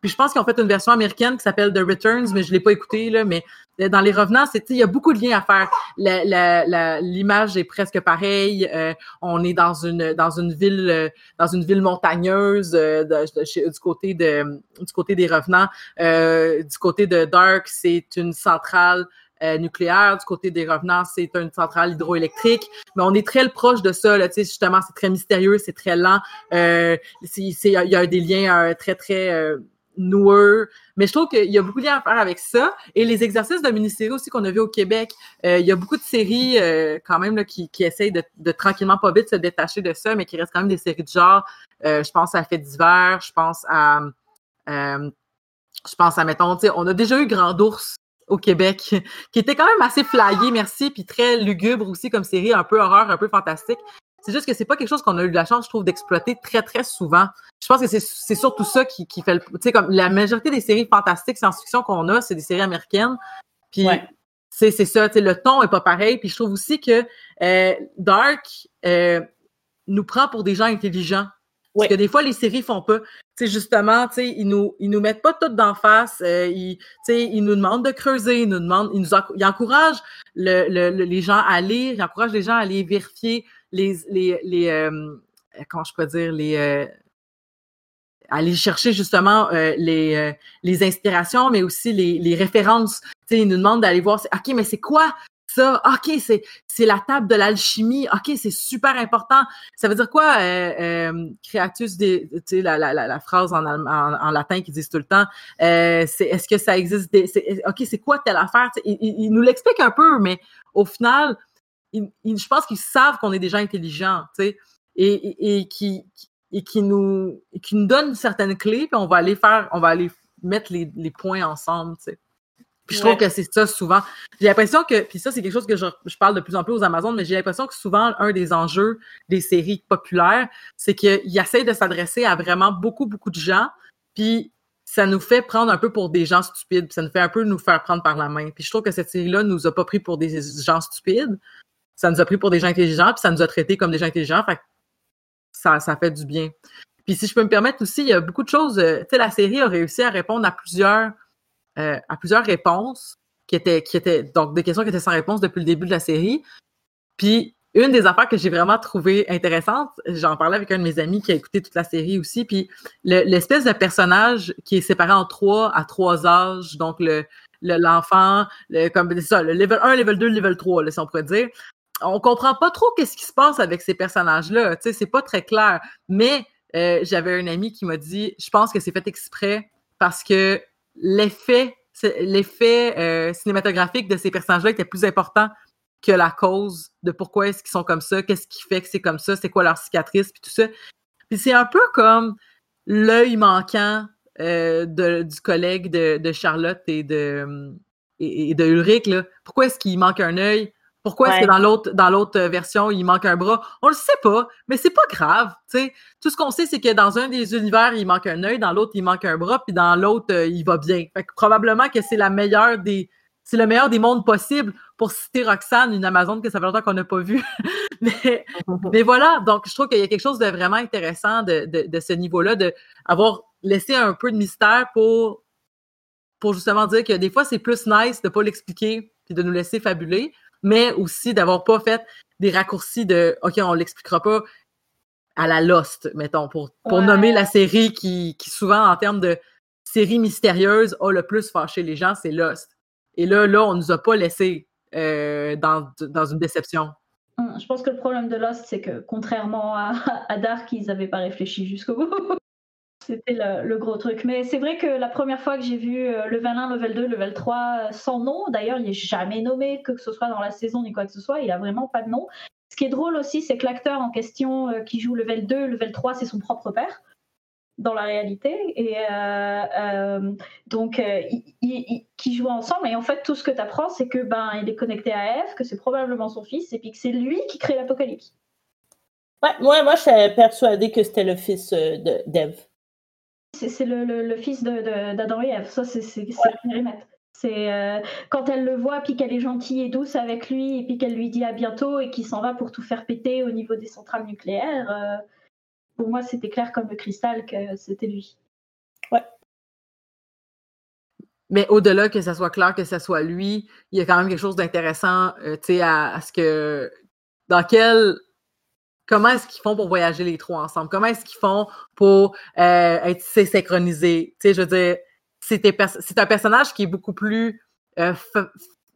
Puis je pense qu'ils ont fait une version américaine qui s'appelle The Returns, mais je l'ai pas écoutée, là, mais euh, dans Les Revenants, c'est, il y a beaucoup de liens à faire. La- la- la- l'image est presque pareille. euh, on est dans une, dans une ville, euh, dans une ville montagneuse euh, du côté de, du côté des Revenants. Euh, du côté de Dark, c'est une centrale nucléaire. Du côté des Revenants, c'est une centrale hydroélectrique. Mais on est très proche de ça. Là, justement, c'est très mystérieux, c'est très lent. Euh, c'est- Il y a des liens très, très noueux. Mais je trouve qu'il y a beaucoup de liens à faire avec ça. Et les exercices de mini-série aussi qu'on a vu au Québec, euh, il y a beaucoup de séries euh, quand même là, qui, qui essayent de, de tranquillement pas vite se détacher de ça, mais qui restent quand même des séries de genre. Euh, je pense à Fait d'hiver, je pense à je pense à mettons, on a déjà eu Grand Ours au Québec, qui était quand même assez flyé, merci, puis très lugubre aussi comme série, un peu horreur, un peu fantastique. C'est juste que c'est pas quelque chose qu'on a eu de la chance, je trouve, d'exploiter très, très souvent. Je pense que c'est surtout ça qui, qui fait le. Tu sais, comme la majorité des séries fantastiques science-fiction qu'on a, c'est des séries américaines. Puis Ouais. c'est ça, tu sais, le ton est pas pareil. Puis je trouve aussi que euh, Dark euh, nous prend pour des gens intelligents. Ouais. Parce que des fois, les séries font pas. Tu sais, justement, tu sais, ils nous, ils nous mettent pas toutes d'en face. euh, ils, tu sais, ils nous demandent de creuser, ils nous demandent, ils nous encouragent le, le- le- les gens à lire, ils encouragent les gens à aller vérifier les, les, les euh, comment je peux dire, les, euh, aller chercher justement euh, les, euh, les inspirations, mais aussi les, les références. Sais, ils nous demandent d'aller voir, OK, mais c'est quoi ça? OK, c'est, c'est la table de l'alchimie. OK, c'est super important. Ça veut dire quoi, euh, euh, creatus, des, la, la, la, la phrase en, en, latin qu'ils disent tout le temps, euh, c'est, est-ce que ça existe? OK, c'est quoi telle affaire? Ils, ils- ils nous l'expliquent un peu, mais au final, ils- ils- je pense qu'ils savent qu'on est des gens intelligents, tu sais, et, et, et qui, et qui nous, et qui nous donnent certaines clés, puis on va aller faire, on va aller mettre les, les points ensemble, tu sais. Puis je trouve que c'est ça souvent. J'ai l'impression que, puis ça, c'est quelque chose que je, je parle de plus en plus aux Amazones, mais j'ai l'impression que souvent, un des enjeux des séries populaires, c'est qu'ils essayent de s'adresser à vraiment beaucoup, beaucoup de gens, puis ça nous fait prendre un peu pour des gens stupides, puis ça nous fait un peu nous faire prendre par la main. Puis je trouve que cette série-là nous a pas pris pour des gens stupides, ça nous a pris pour des gens intelligents, puis ça nous a traités comme des gens intelligents, fait ça, ça fait du bien. Puis si je peux me permettre aussi, il y a beaucoup de choses, euh, tu sais, la série a réussi à répondre à plusieurs, euh, à plusieurs réponses qui étaient, qui étaient, donc des questions qui étaient sans réponse depuis le début de la série. Puis une des affaires que j'ai vraiment trouvé intéressante, j'en parlais avec un de mes amis qui a écouté toute la série aussi, puis le- l'espèce de personnage qui est séparé en trois à trois âges, donc le le- l'enfant, le, comme c'est ça, le level 1, level 2, level 3, là, si on pourrait dire. On comprend pas trop qu'est-ce qui se passe avec ces personnages-là, tu sais, c'est pas très clair. Mais euh, j'avais un ami qui m'a dit, je pense que c'est fait exprès parce que l'effet l'effet euh, cinématographique de ces personnages-là était plus important que la cause de pourquoi est-ce qu'ils sont comme ça, qu'est-ce qui fait que c'est comme ça, c'est quoi leur cicatrice, puis tout ça. Puis c'est un peu comme l'œil manquant euh, du collègue de, Charlotte et de, et, et de Ulrich. Là. Pourquoi est-ce qu'il manque un œil? Pourquoi est-ce que dans l'autre dans l'autre version, il manque un bras? On le sait pas, mais c'est pas grave. Tout ce qu'on sait, c'est que dans un des univers, il manque un œil, dans l'autre, il manque un bras, puis dans l'autre, euh, il va bien. Fait que probablement que c'est la meilleure des. C'est le meilleur des mondes possibles pour citer Roxane, une Amazone que ça fait longtemps qu'on n'a pas vue. mais, mais voilà, donc je trouve qu'il y a quelque chose de vraiment intéressant de, de, de ce niveau-là, de avoir laissé un peu de mystère pour, pour justement dire que des fois, c'est plus nice de pas l'expliquer puis de nous laisser fabuler, mais aussi d'avoir pas fait des raccourcis de OK, on l'expliquera pas à la Lost, mettons, pour, pour Ouais. nommer la série qui, qui souvent, en termes de série mystérieuse, a le plus fâché les gens, c'est Lost. Et là, là, on nous a pas laissé euh, dans, dans une déception. Hum, Je pense que le problème de Lost, c'est que contrairement à, à Dark, ils n'avaient pas réfléchi jusqu'au bout. C'était le, gros truc. Mais c'est vrai que la première fois que j'ai vu euh, level 1, level 2, level 3 euh, sans nom, d'ailleurs, il n'est jamais nommé, que ce soit dans la saison ni quoi que ce soit, il a vraiment pas de nom. Ce qui est drôle aussi, c'est que l'acteur en question euh, qui joue level 2, level 3, c'est son propre père dans la réalité et donc qui jouent ensemble et en fait tout ce que tu apprends c'est que ben il est connecté à Eve que c'est probablement son fils et puis que c'est lui qui crée l'apocalypse ouais moi moi je suis persuadée que c'était le fils d'Eve c'est le, fils d'Adam et Ève. Ça, c'est le périmètre. C'est euh, quand elle le voit, puis qu'elle est gentille et douce avec lui, et puis qu'elle lui dit à bientôt et qu'il s'en va pour tout faire péter au niveau des centrales nucléaires. Euh, pour moi, c'était clair comme le cristal que c'était lui. Ouais. Mais au-delà que ça soit clair que ça soit lui, il y a quand même quelque chose d'intéressant, euh, tu sais, à, à, ce que dans quel comment est-ce qu'ils font pour voyager les trois ensemble? Comment est-ce qu'ils font pour euh, être synchronisés? Tu sais, je veux dire, c'est un personnage qui est beaucoup plus euh,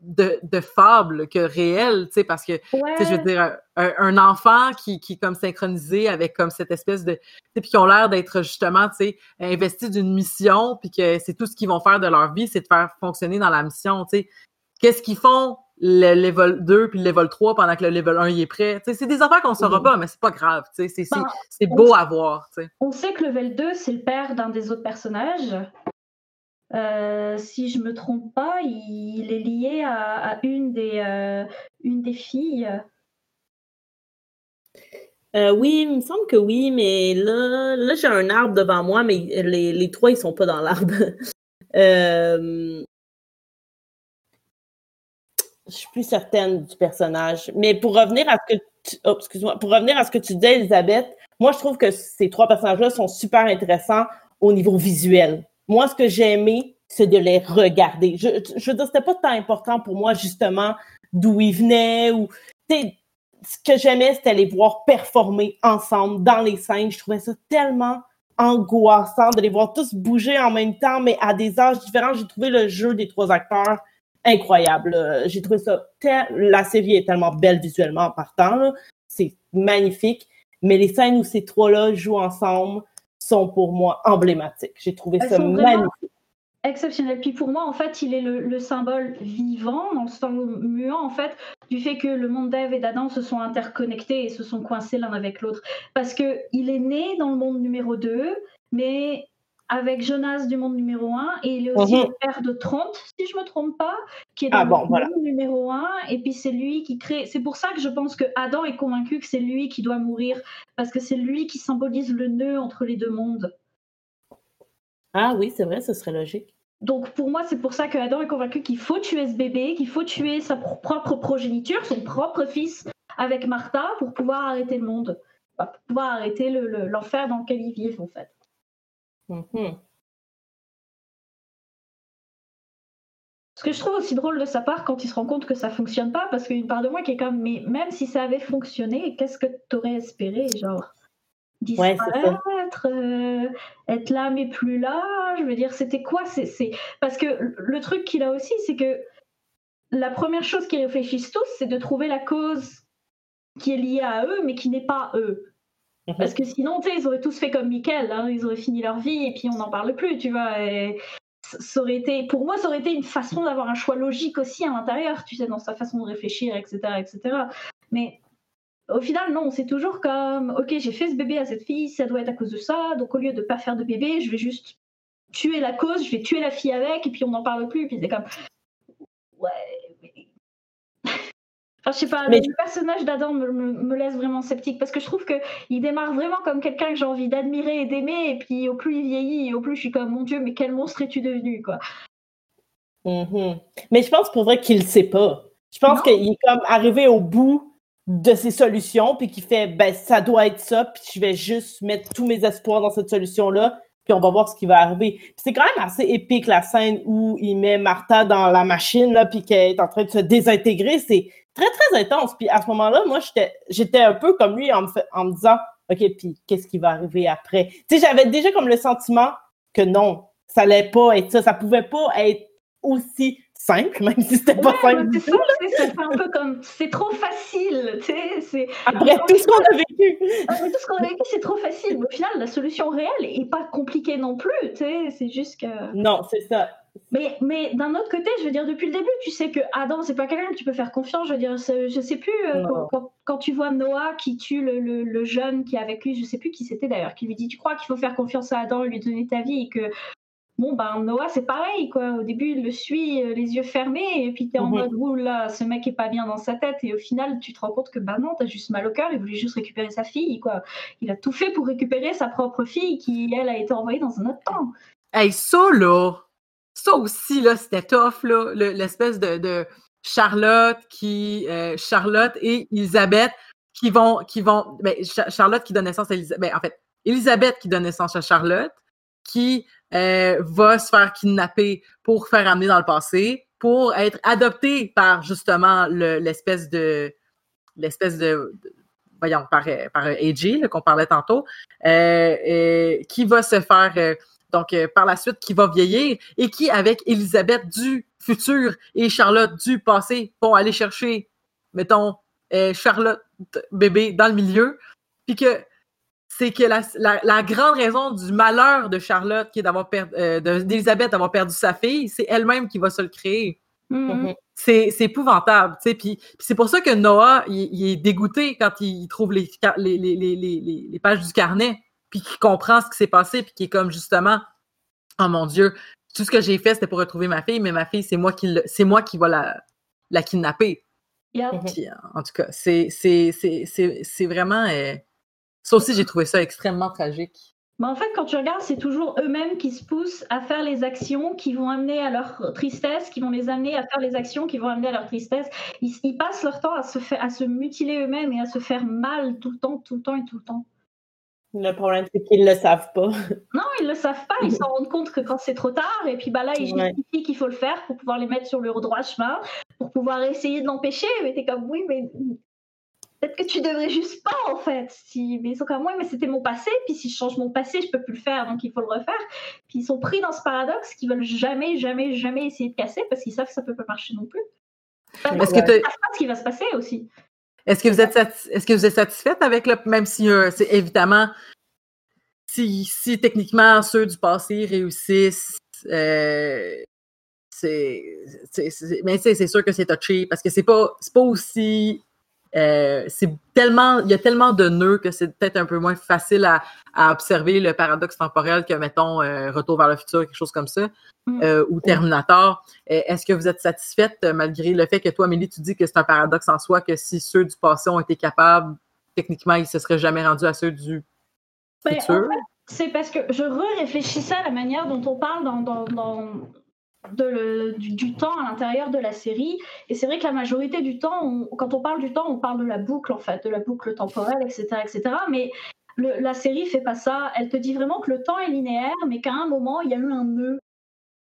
de, de, fable que réel, tu sais, parce que, tu sais, je veux dire, un, enfant qui, qui est comme synchronisé avec comme cette espèce de, puis qui ont l'air d'être justement, tu sais, investis d'une mission, puis que c'est tout ce qu'ils vont faire de leur vie, c'est de faire fonctionner dans la mission, tu sais. Qu'est-ce qu'ils font le level 2 puis le level 3 pendant que le level 1 y est prêt. c'est des affaires qu'on ne saura pas, mais c'est pas grave. C'est ben, beau à voir. On sait que le level 2, c'est le père d'un des autres personnages. Euh, si je me trompe pas, il, est lié à, une, des, euh, une des filles. Euh, oui, il me semble que oui, mais là, là j'ai un arbre devant moi, mais les, les trois, ils sont pas dans l'arbre. je suis plus certaine du personnage. Mais pour revenir à ce que tu, oh, excuse-moi, pour revenir à ce que tu disais, Elisabeth, moi, je trouve que ces trois personnages-là sont super intéressants au niveau visuel. Moi, ce que j'ai aimé, c'est de les regarder. Je, je veux dire, c'était pas tant important pour moi, justement, d'où ils venaient ou, ce que j'aimais, c'était les voir performer ensemble dans les scènes. Je trouvais ça tellement angoissant de les voir tous bouger en même temps, mais à des âges différents. J'ai trouvé le jeu des trois acteurs incroyable. J'ai trouvé ça. La série est tellement belle visuellement en partant. C'est magnifique. Mais les scènes où ces trois-là jouent ensemble sont pour moi emblématiques. J'ai trouvé ça magnifique. Exceptionnel. Puis pour moi, en fait, il est le, symbole vivant, dans le sens muant, en fait, du fait que le monde d'Ève et d'Adam se sont interconnectés et se sont coincés l'un avec l'autre. Parce qu'il est né dans le monde numéro 2, mais avec Jonas du monde numéro 1 et il est aussi mhm. le père de 30, si je me trompe pas, qui est dans ah, le monde numéro 1 et puis c'est lui qui crée. C'est pour ça que je pense que Adam est convaincu que c'est lui qui doit mourir parce que c'est lui qui symbolise le nœud entre les deux mondes. Ah oui, c'est vrai, ce serait logique. Donc pour moi, c'est pour ça que Adam est convaincu qu'il faut tuer ce bébé, qu'il faut tuer sa propre progéniture, son propre fils avec Martha pour pouvoir arrêter le monde, pour pouvoir arrêter l'enfer dans lequel ils vivent en fait. Mmh Ce que je trouve aussi drôle de sa part quand il se rend compte que ça fonctionne pas, parce qu'il y a une part de moi qui est comme, mais même si ça avait fonctionné, qu'est-ce que tu aurais espéré Genre, disparaître, euh, être là mais plus là Je veux dire, c'était quoi? C'est, Parce que le truc qu'il a aussi, c'est que la première chose qu'ils réfléchissent tous, c'est de trouver la cause qui est liée à eux, mais qui n'est pas eux. Mhm. Parce que sinon, tu sais, ils auraient tous fait comme Michael, hein, ils auraient fini leur vie et puis on n'en parle plus, tu vois. ça aurait été, pour moi, ça aurait été une façon d'avoir un choix logique aussi à l'intérieur, tu sais, dans sa façon de réfléchir, etc., etc. Mais au final, non, c'est toujours comme, ok, j'ai fait ce bébé à cette fille, ça doit être à cause de ça, donc au lieu de pas faire de bébé, je vais juste tuer la cause, je vais tuer la fille avec, et puis on n'en parle plus, et puis c'est comme, ouais, Enfin, je sais pas, le personnage d'Adam me, laisse vraiment sceptique parce que je trouve qu'il démarre vraiment comme quelqu'un que j'ai envie d'admirer et d'aimer, et puis au plus il vieillit, au plus je suis comme mon Dieu, mais quel monstre es-tu devenu, quoi? Mm-hmm. Mais je pense pour vrai qu'il le sait pas. Je pense qu'il est comme arrivé au bout de ses solutions, puis qu'il fait ben ça doit être ça, puis je vais juste mettre tous mes espoirs dans cette solution-là, puis on va voir ce qui va arriver. C'est quand même assez épique la scène où il met Martha dans la machine, là, puis qu'elle est en train de se désintégrer. C'est très, très intense. Puis à ce moment-là, moi, j'étais un peu comme lui en me, en me disant, OK, puis qu'est-ce qui va arriver après? Tu sais, j'avais déjà comme le sentiment que non, ça allait pas être ça. Ça pouvait pas être aussi simple, même si c'était pas simple. C'est ça, c'est un peu comme c'est trop facile, tu sais. Après tout ce qu'on a vécu. Après tout ce qu'on a vécu, c'est trop facile. Mais au final, la solution réelle est pas compliquée non plus, tu sais. C'est juste que. Non, c'est ça. Mais, mais d'un autre côté, je veux dire, depuis le début, tu sais que Adam, c'est pas quelqu'un que tu peux faire confiance. Je veux dire, je sais plus, euh, quand, quand, tu vois Noah qui tue le, le, jeune qui est avec lui, je sais plus qui c'était d'ailleurs, qui lui dit Tu crois qu'il faut faire confiance à Adam, lui donner ta vie et que Bon, ben Noah, c'est pareil, quoi. Au début, il le suit euh, les yeux fermés, et puis tu es en mode, là, ce mec est pas bien dans sa tête, et au final, tu te rends compte que, bah non, t'as juste mal au cœur, il voulait juste récupérer sa fille, quoi. Il a tout fait pour récupérer sa propre fille, qui, elle, a été envoyée dans un autre temps. Hey, ça, là, ça aussi, là, c'était tough, là, l'espèce de, Charlotte qui, euh, Charlotte et Elisabeth qui vont, qui vont, ben, Charlotte qui donne naissance à Elisabeth, ben, en fait, Elisabeth qui donne naissance à Charlotte, qui euh, va se faire kidnapper pour faire amener dans le passé, pour être adopté par justement l'espèce de l'espèce de, voyons par par AJ qu'on parlait tantôt, euh, qui va se faire euh, donc par la suite qui va vieillir et qui avec Elisabeth du futur et Charlotte du passé vont aller chercher mettons Charlotte bébé dans le milieu puis que c'est que la, grande raison du malheur de Charlotte, qui est d'avoir perdu, euh, d'Elisabeth d'avoir perdu sa fille, c'est elle-même qui va se le créer. Mm-hmm. C'est, épouvantable, tu sais. Puis, c'est pour ça que Noah, il, est dégoûté quand il trouve les, les, pages du carnet, puis qu'il comprend ce qui s'est passé, puis qu'il est comme justement, oh mon Dieu, tout ce que j'ai fait, c'était pour retrouver ma fille, mais ma fille, c'est moi qui, c'est moi qui va la, la kidnapper. en tout cas, c'est, c'est, vraiment. Euh, ça aussi, j'ai trouvé ça extrêmement tragique. Mais en fait, quand tu regardes, c'est toujours eux-mêmes qui se poussent à faire les actions qui vont amener à leur tristesse, qui vont les amener à faire les actions qui vont amener à leur tristesse. Ils, passent leur temps à se, à se mutiler eux-mêmes et à se faire mal tout le temps, tout le temps et tout le temps. Le problème, c'est qu'ils ne le savent pas. Non, ils ne le savent pas. Ils s'en rendent compte que quand c'est trop tard, et puis bah là, ils justifient qu'il faut le faire pour pouvoir les mettre sur le droit chemin, pour pouvoir essayer de l'empêcher. Mais t'es comme, oui, mais peut-être que tu devrais juste pas en fait. Si, mais ils sont comme moi, mais c'était mon passé, puis si je change mon passé, je peux plus le faire, donc il faut le refaire. Puis ils sont pris dans ce paradoxe qu'ils veulent jamais, jamais, jamais essayer de casser parce qu'ils savent que ça peut pas marcher non plus. Est-ce que tu ce qui va se passer aussi. Est-ce que vous êtes est-ce que vous êtes satisfaite avec le même si euh, c'est évidemment si, si techniquement ceux du passé réussissent euh, c'est mais c'est sûr que c'est touché parce que c'est pas c'est pas aussi euh, c'est tellement, il y a tellement de nœuds que c'est peut-être un peu moins facile à, observer le paradoxe temporel que, mettons, euh, Retour vers le futur, quelque chose comme ça, mm. euh, ou Terminator. Est-ce que vous êtes satisfaite, malgré le fait que toi, Amélie, tu dis que c'est un paradoxe en soi, que si ceux du passé ont été capables, techniquement, ils se seraient jamais rendus à ceux du ben, futur? c'est parce que je réfléchissais à la manière dont on parle dans, dans du, temps à l'intérieur de la série. Et c'est vrai que la majorité du temps, quand on parle du temps, on parle de la boucle, en fait, de la boucle temporelle, etc. etc. mais la série fait pas ça. Elle te dit vraiment que le temps est linéaire, mais qu'à un moment, il y a eu un nœud.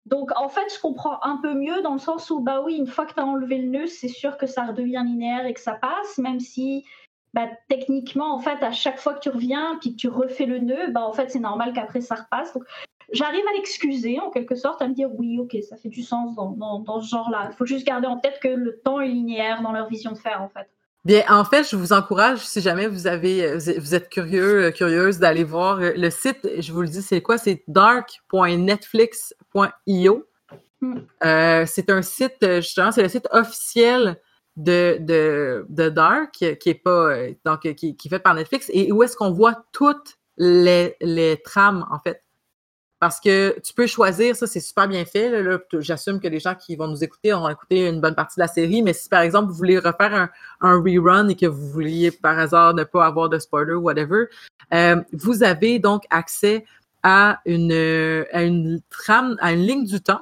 Donc, en fait, je comprends un peu mieux dans le sens où, bah oui, une fois que tu as enlevé le nœud, c'est sûr que ça redevient linéaire et que ça passe, même si bah, techniquement, en fait, à chaque fois que tu reviens puis que tu refais le nœud, bah, en fait, c'est normal qu'après ça repasse. Donc, j'arrive à l'excuser en quelque sorte, à me dire oui, ok, ça fait du sens dans, dans, ce genre-là. Il faut juste garder en tête que le temps est linéaire dans leur vision de faire, en fait. Bien, en fait, je vous encourage, si jamais vous avez, vous êtes curieux, euh, curieuse d'aller voir euh, le site. Je vous le dis, c'est quoi? C'est dark.netflix.io. Hmm. Euh, c'est un site, justement, c'est le site officiel de, de, de Dark, qui est pas donc qui, qui est fait par Netflix, et où est-ce qu'on voit toutes les, les trames, en fait? Parce que tu peux choisir, ça c'est super bien fait. J'assume que les gens qui vont nous écouter auront écouté une bonne partie de la série, mais si par exemple vous voulez refaire un, un rerun et que vous vouliez par hasard ne pas avoir de spoiler ou whatever, euh, vous avez donc accès à une, trame, à une ligne du temps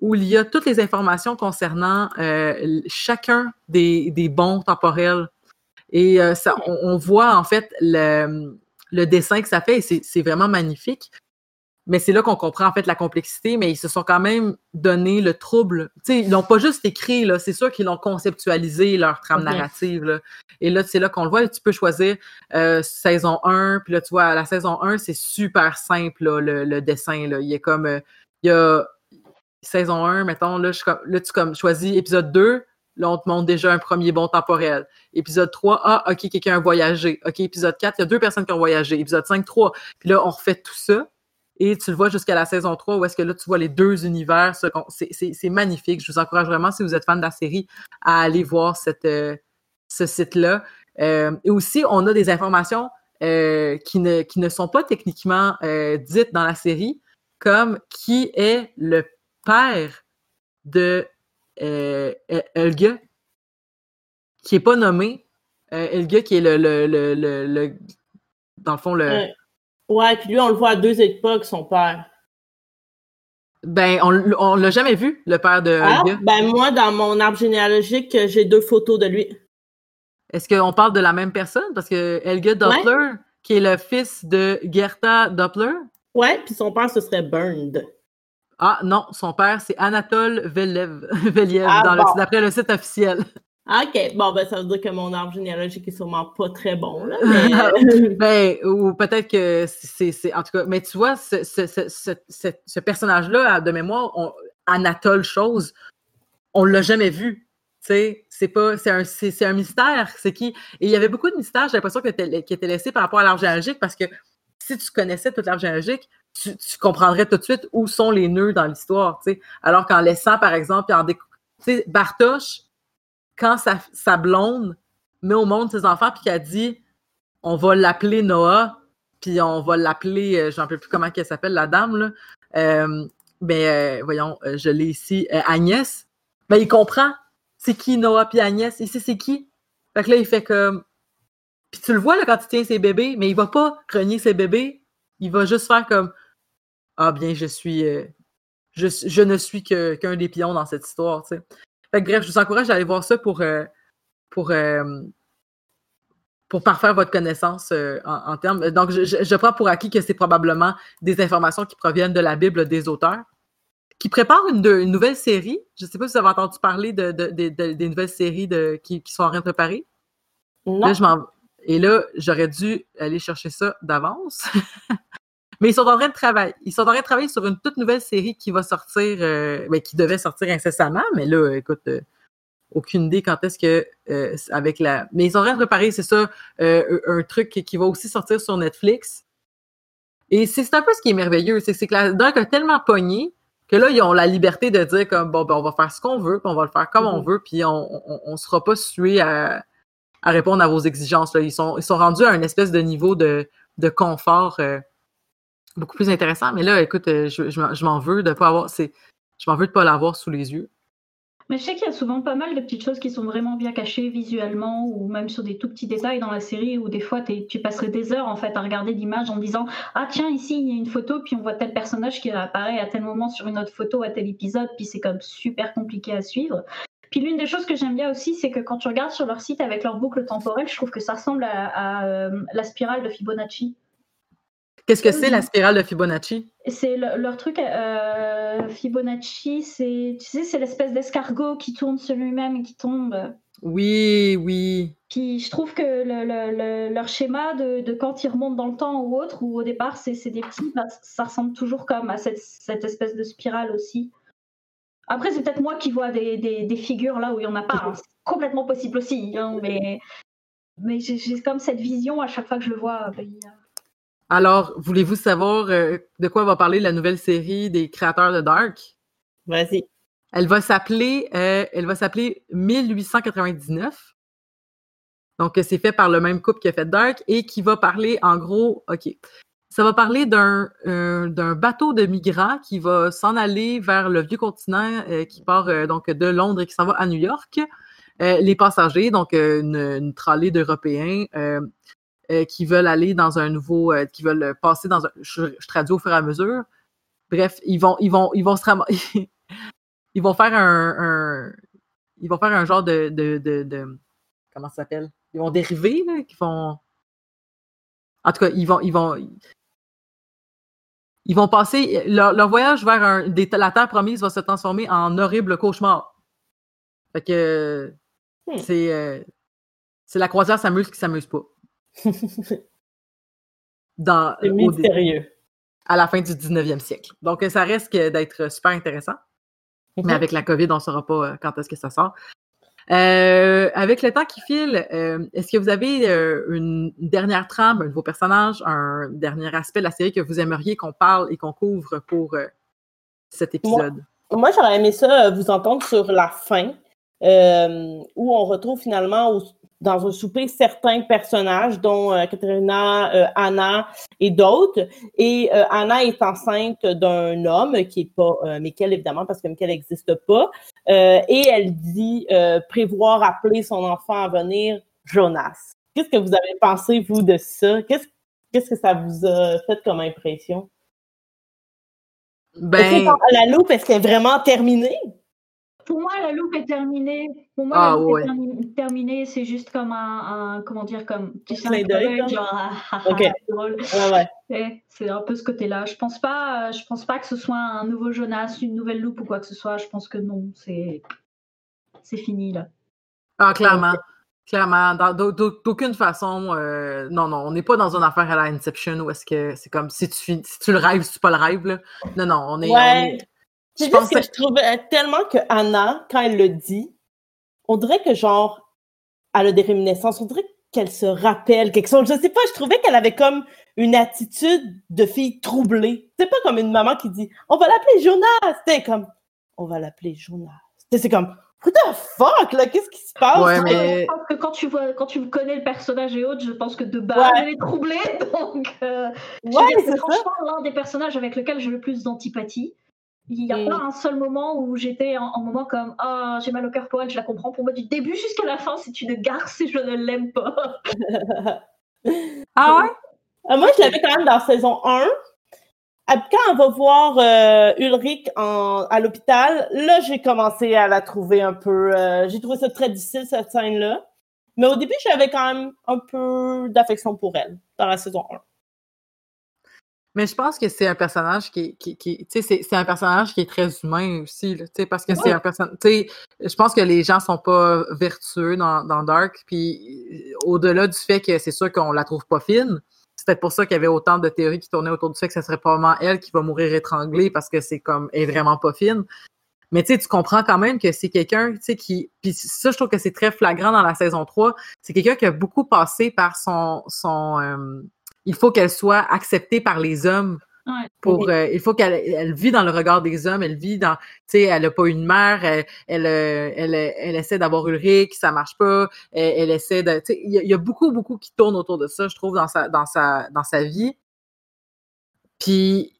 où il y a toutes les informations concernant euh, chacun des, bons temporels. Et euh, ça, on, on, voit en fait le, le dessin que ça fait et c'est vraiment magnifique. Mais c'est là qu'on comprend en fait la complexité, mais ils se sont quand même donné le trouble. sais, ils l'ont pas juste écrit, là, c'est sûr qu'ils l'ont conceptualisé, leur trame narrative. Là. Et là, c'est là qu'on le voit. Tu peux choisir euh, saison 1, puis là, tu vois, à la saison 1, c'est super simple, là, le, dessin. Là. Il est comme. Euh, il y a saison 1, mettons, là, je, là tu comme, choisis épisode 2, là, on te montre déjà un premier bon temporel. Épisode 3, ah, OK, quelqu'un a voyagé. OK, épisode 4, il y a deux personnes qui ont voyagé. Épisode 5, 3. Puis là, on refait tout ça. Et tu le vois jusqu'à la saison 3 où est-ce que là, tu vois les deux univers. C'est magnifique. Je vous encourage vraiment, si vous êtes fan de la série, à aller voir cette, euh, ce site-là. Euh, et aussi, on a des informations euh, qui, ne, qui ne sont pas techniquement dites dans la série, comme qui est le père de Elga, qui n'est pas nommé. Elga, qui est le, le, le, le, dans le fond, le. Ouais, puis lui, on le voit à deux époques, son père. Ben, on, on l'a jamais vu, le père de ah, Ben, moi, dans mon arbre généalogique, j'ai deux photos de lui. Est-ce qu'on parle de la même personne? Parce que Elga Doppler, qui est le fils de Gerta Doppler? Ouais, puis son père, ce serait Burned. Ah non, son père, c'est Anatole Veliev, ah, d'après le site officiel. OK, bon, ben, ça veut dire que mon arbre généalogique est sûrement pas très bon. Là, ben, ou peut-être que c'est. En tout cas, mais tu vois, ce, ce, ce, ce personnage-là, de mémoire, on, Anatole Chose, on l'a jamais vu. C'est pas. C'est un, un mystère. C'est qui? Et il y avait beaucoup de mystères, j'ai l'impression, qui étaient laissés par rapport à l'arbre généalogique parce que si tu connaissais toute l'arbre généalogique, tu, comprendrais tout de suite où sont les nœuds dans l'histoire. Alors qu'en laissant, par exemple, en sais, Bartoche, quand sa, blonde met au monde ses enfants, puis qu'elle dit on va l'appeler Noah, puis on va l'appeler, euh, j'en sais plus comment elle s'appelle, la dame, là. Euh, ben, euh, voyons, je l'ai ici, Agnès. Ben, il comprend c'est qui Noah puis Agnès, sait c'est qui. Fait que là, il fait comme. Puis tu le vois là, quand il tient ses bébés, mais il va pas renier ses bébés. Il va juste faire comme ah bien, je suis. Euh, je, ne suis qu'un des pions dans cette histoire. Fait bref, je vous encourage à aller voir ça pour, euh, pour, euh, pour parfaire votre connaissance en, termes. Donc, je, prends pour acquis que c'est probablement des informations qui proviennent de la Bible des auteurs, qui préparent une, nouvelle série. Je ne sais pas si vous avez entendu parler de, des nouvelles séries qui, qui, sont en train de préparer. Non. et là, j'aurais dû aller chercher ça d'avance. Mais ils sont en train de travailler. Ils sont en train de travailler sur une toute nouvelle série qui va sortir, euh, ben, qui devait sortir incessamment, mais là, écoute, euh, aucune idée quand est-ce que euh, avec la. Mais ils sont en train de préparer, c'est ça, un truc qui va aussi sortir sur Netflix. Et c'est un peu ce qui est merveilleux, c'est que la Dark a tellement pogné que là, ils ont la liberté de dire comme bon, ben, on va faire ce qu'on veut, puis on va le faire comme on mm-hmm. veut, puis on, on, sera pas sué à, à, répondre à vos exigences. Là. Ils, sont, ils sont rendus à un espèce de niveau de, de confort beaucoup plus intéressant. Mais là, écoute, euh, je, m'en veux de pas avoir. Je m'en veux de pas l'avoir sous les yeux. Mais je sais qu'il y a souvent pas mal de petites choses qui sont vraiment bien cachées visuellement ou même sur des tout petits détails dans la série où des fois tu passerais des heures en fait à regarder l'image en disant ah tiens ici il y a une photo puis on voit tel personnage qui apparaît à tel moment sur une autre photo à tel épisode puis c'est comme super compliqué à suivre. Puis l'une des choses que j'aime bien aussi c'est que quand tu regardes sur leur site avec leur boucle temporelle je trouve que ça ressemble à, euh, la spirale de Fibonacci. Qu'est-ce que c'est la spirale de Fibonacci? C'est leur truc, euh, Fibonacci, c'est, tu sais, c'est l'espèce d'escargot qui tourne sur lui-même et qui tombe. Oui, oui. Puis je trouve que leur schéma de, quand ils remontent dans le temps ou autre, ou au départ c'est, des petits, bah, ça ressemble toujours comme à cette, espèce de spirale aussi. Après, c'est peut-être moi qui vois des, figures là où il n'y en a pas. Hein. C'est complètement possible aussi. Hein, mais mais j'ai, comme cette vision à chaque fois que je le vois. Alors, voulez-vous savoir euh, de quoi va parler la nouvelle série des créateurs de Dark? Vas-y. Elle va s'appeler, euh, elle va s'appeler 1899. Donc, c'est fait par le même couple qui a fait Dark et qui va parler, en gros, OK. Ça va parler d'un euh, bateau de migrants qui va s'en aller vers le vieux continent, qui part donc de Londres et qui s'en va à New York. les passagers, donc une, une tralée d'Européens, euh, qui veulent aller dans un nouveau, euh, qui veulent passer dans un, je, traduis au fur et à mesure. Bref, ils vont, ils vont, ils vont se ils vont faire un, ils vont faire un genre de, de, de, comment ça s'appelle? Ils vont dériver, là, qui vont, en tout cas, ils vont, ils vont, ils vont passer leur, voyage vers un, des, la terre promise va se transformer en horrible cauchemar. Fait que hmm. c'est, euh, c'est la croisière s'amuse qui s'amuse pas. Dans, mystérieux. à la fin du 19e siècle. Donc, ça risque d'être super intéressant. Mais Mhm. avec la COVID, on ne saura pas euh, quand est-ce que ça sort. Euh, avec le temps qui file, euh, est-ce que vous avez euh, une dernière trame, un nouveau personnage, un dernier aspect de la série que vous aimeriez qu'on parle et qu'on couvre pour euh, cet épisode? Moi, j'aurais aimé ça, euh, vous entendre sur la fin, euh, où on retrouve finalement au- dans un souper certains personnages, dont euh, Katerina, euh, Anna et d'autres. Et euh, Anna est enceinte d'un homme qui est pas euh, Michael, évidemment, parce que Michael n'existe pas. Et elle dit prévoir appeler son enfant à venir Jonas. Qu'est-ce que vous avez pensé, vous, de ça? Qu'est-ce qu'est-ce que ça vous a fait comme impression? Est-ce que Ben, la loupe, est-ce qu'elle est vraiment terminée? Pour moi, la loupe est terminée. Pour moi, Ah, la loupe ouais. est termi- terminée. C'est juste comme un, un- comment dire, comme tu sais, un d'œil, comme? genre, ah, ah, ah, Ok. c'est drôle. Ouais, ouais. C'est un peu ce côté-là. Je pense pas, euh, je pense pas que ce soit un nouveau Jonas, une nouvelle loupe ou quoi que ce soit. Je pense que non, c'est, c'est fini là. ah, clairement. Clairement. D'aucune façon, euh, non, non, on n'est pas dans une affaire à la Inception où est-ce que c'est comme si tu, si tu le rêves, si tu pas le rêve. Là. Non, non, on est. on Je juste pense que je trouvais tellement que Anna, quand elle le dit, on dirait que genre, elle a des réminiscences, on dirait qu'elle se rappelle quelque chose. Je sais pas, je trouvais qu'elle avait comme une attitude de fille troublée. C'est pas comme une maman qui dit on va l'appeler Jonas. C'était comme on va l'appeler Jonas. Tu sais, C'est comme what the fuck là, qu'est-ce qui se passe? Ouais, mais- Je pense que quand tu vois, quand tu connais le personnage et autres, je pense que de base Ouais. elle est troublée. Donc, euh, Ouais, c'est franchement l'un des personnages avec lequel j'ai le plus d'antipathie. Il n'y a pas un seul moment où j'étais en, en moment comme ah j'ai mal au cœur pour elle, je la comprends pour moi du début jusqu'à la fin, c'est une garce et je ne l'aime pas. Ah ouais? Ah, moi, je l'avais quand même dans saison 1. Ah, Quand on va voir euh, Ulrich en, à l'hôpital, là, j'ai commencé à la trouver un peu... euh, j'ai trouvé ça très difficile, cette scène-là. Mais au début, j'avais quand même un peu d'affection pour elle, dans la saison 1. Mais je pense que c'est un personnage qui, qui, qui tu sais, c'est, un personnage qui est très humain aussi, tu sais, parce que c'est un personnage, tu sais, je pense que les gens sont pas vertueux dans, dans Dark, puis euh, au-delà du fait que c'est sûr qu'on la trouve pas fine, c'est peut-être pour ça qu'il y avait autant de théories qui tournaient autour du fait que ce serait probablement elle qui va mourir étranglée parce que c'est comme, elle est vraiment pas fine. Mais tu sais, tu comprends quand même que c'est quelqu'un, tu sais, qui, puis ça, je trouve que c'est très flagrant dans la saison 3, c'est quelqu'un qui a beaucoup passé par son, son, euh, il faut qu'elle soit acceptée par les hommes. Ouais. Pour, euh, il faut qu'elle elle vit dans le regard des hommes, elle vit dans, tu sais, elle a pas une mère, elle, elle, euh, elle, elle essaie d'avoir Ulrich, ça marche pas, elle, elle essaie de, tu sais, il y, a- il y a beaucoup, beaucoup qui tourne autour de ça, je trouve, dans sa, dans sa, dans sa vie. Puis,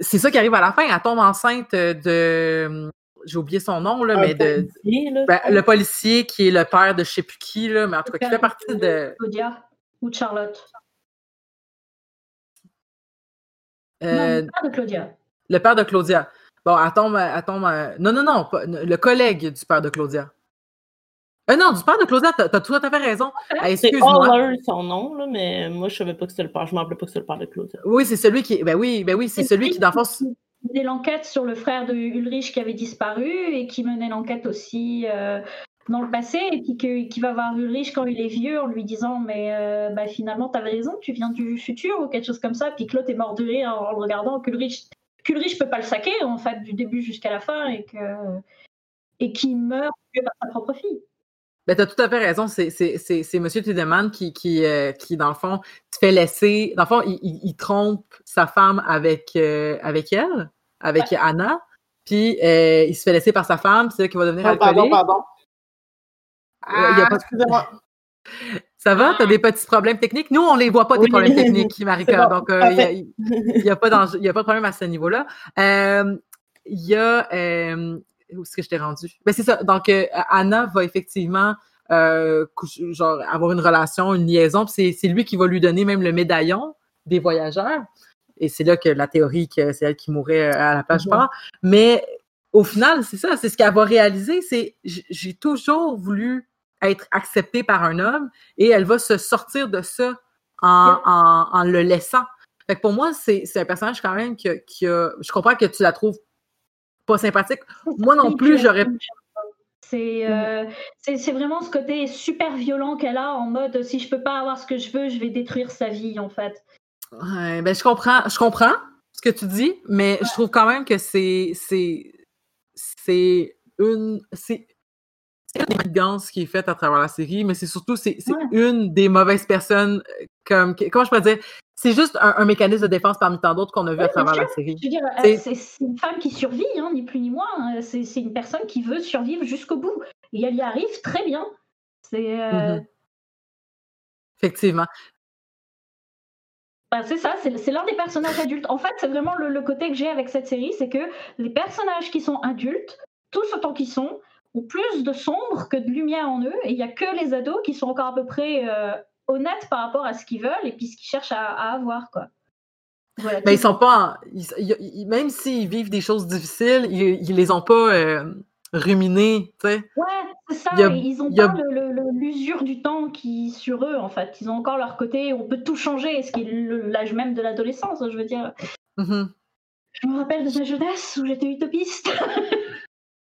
c'est ça qui arrive à la fin, elle tombe enceinte de, j'ai oublié son nom, là, Un mais de, policier, là. ben, le policier qui est le père de je sais plus qui, là, mais en tout cas, qui fait partie de, Claudia ou de Charlotte. Euh, non, pas de Claudia. Le père de Claudia. Bon, elle tombe, elle tombe, euh, non, non, non, pas- le collègue du père de Claudia. Euh, non, du père de Claudia, t'as, tout à fait raison. C'est. Haller, son nom, là, mais moi, je savais pas que c'était le père. Je m'en rappelais pas que c'était le père de Claudia. Oui, c'est celui qui. Ben oui, ben oui, c'est celui qui, dans le fond, menait l'enquête sur le frère de Ulrich qui avait disparu et qui menait l'enquête aussi euh, dans le passé et puis que- qui va voir Ulrich quand il est vieux en lui disant mais euh, bah, finalement t'avais raison tu viens du futur ou quelque chose comme ça puis Claude est mort de rire en le regardant qu'Ulrich qu'Ulrich peut pas le saquer en fait du début jusqu'à la fin et que et qui meurt par sa propre fille ben t'as tout à fait raison. C'est, c'est, c'est, c'est M. Tiedemann qui, qui, euh, qui, dans le fond, te fait laisser. Dans le fond, il, il- il trompe sa femme avec, euh, avec elle, avec Anna. Puis euh, il se fait laisser par sa femme, c'est elle qui va devenir Oh, pardon, alcoolique. pardon. Euh, y a Ah, pas- excusez-moi. Ça va? T'as des petits problèmes techniques? Nous, on les voit pas, tes Oui. problèmes techniques, Marika. Bon, donc, euh, il n'y a, a pas de problème à ce niveau-là. Euh, Il y a... euh, où est-ce que je t'ai rendu? Ben, c'est ça. Donc, euh, Anna va effectivement euh, genre, avoir une relation, une liaison. c'est lui qui va lui donner même le médaillon des voyageurs. Et c'est là que la théorie que c'est elle qui mourrait euh, à la plage part. Mais au final, c'est ça, c'est ce qu'elle va réaliser, c'est j'ai toujours voulu être acceptée par un homme et elle va se sortir de ça en, en, en le laissant. Fait que pour moi, c'est c'est un personnage quand même qui a, qui a- Je comprends que tu la trouves pas sympathique. Moi non plus, j'aurais. C'est euh, c'est c'est vraiment ce côté super violent qu'elle a en mode si je peux pas avoir ce que je veux, je vais détruire sa vie en fait. Ouais, ben, je comprends, je comprends ce que tu dis, mais je trouve quand même que c'est. c'est c'est une. C'est une élégance qui est faite à travers la série, mais c'est surtout c'est Ouais. une des mauvaises personnes euh, comme comment je peux dire? C'est juste un, un mécanisme de défense parmi tant d'autres qu'on a vu à Ouais, travers sûr. la série. Euh, C'est- une femme qui survit, hein, ni plus ni moins. hein. C'est une personne qui veut survivre jusqu'au bout. Et elle y arrive très bien. C'est euh, Mhm. Effectivement. bah, c'est ça, c'est c'est l'un des personnages adultes. En fait, c'est vraiment le, le côté que j'ai avec cette série, c'est que les personnages qui sont adultes, tous autant qu'ils sont, ont plus de sombre que de lumière en eux. Et il n'y a que les ados qui sont encore à peu près euh, honnêtes par rapport à ce qu'ils veulent et puis ce qu'ils cherchent à, à avoir. Quoi. Voilà, Mais ils sont pas. ils- ils- même s'ils vivent des choses difficiles, ils, ils les ont pas euh, ruminées, tu sais. Ouais, c'est ça. A- ils ont a- pas l'usure du temps qui sur eux en fait. Ils ont encore leur côté. On peut tout changer, ce qui est l'âge même de l'adolescence. Je veux dire. Mhm. Je me rappelle de ma jeunesse où j'étais utopiste.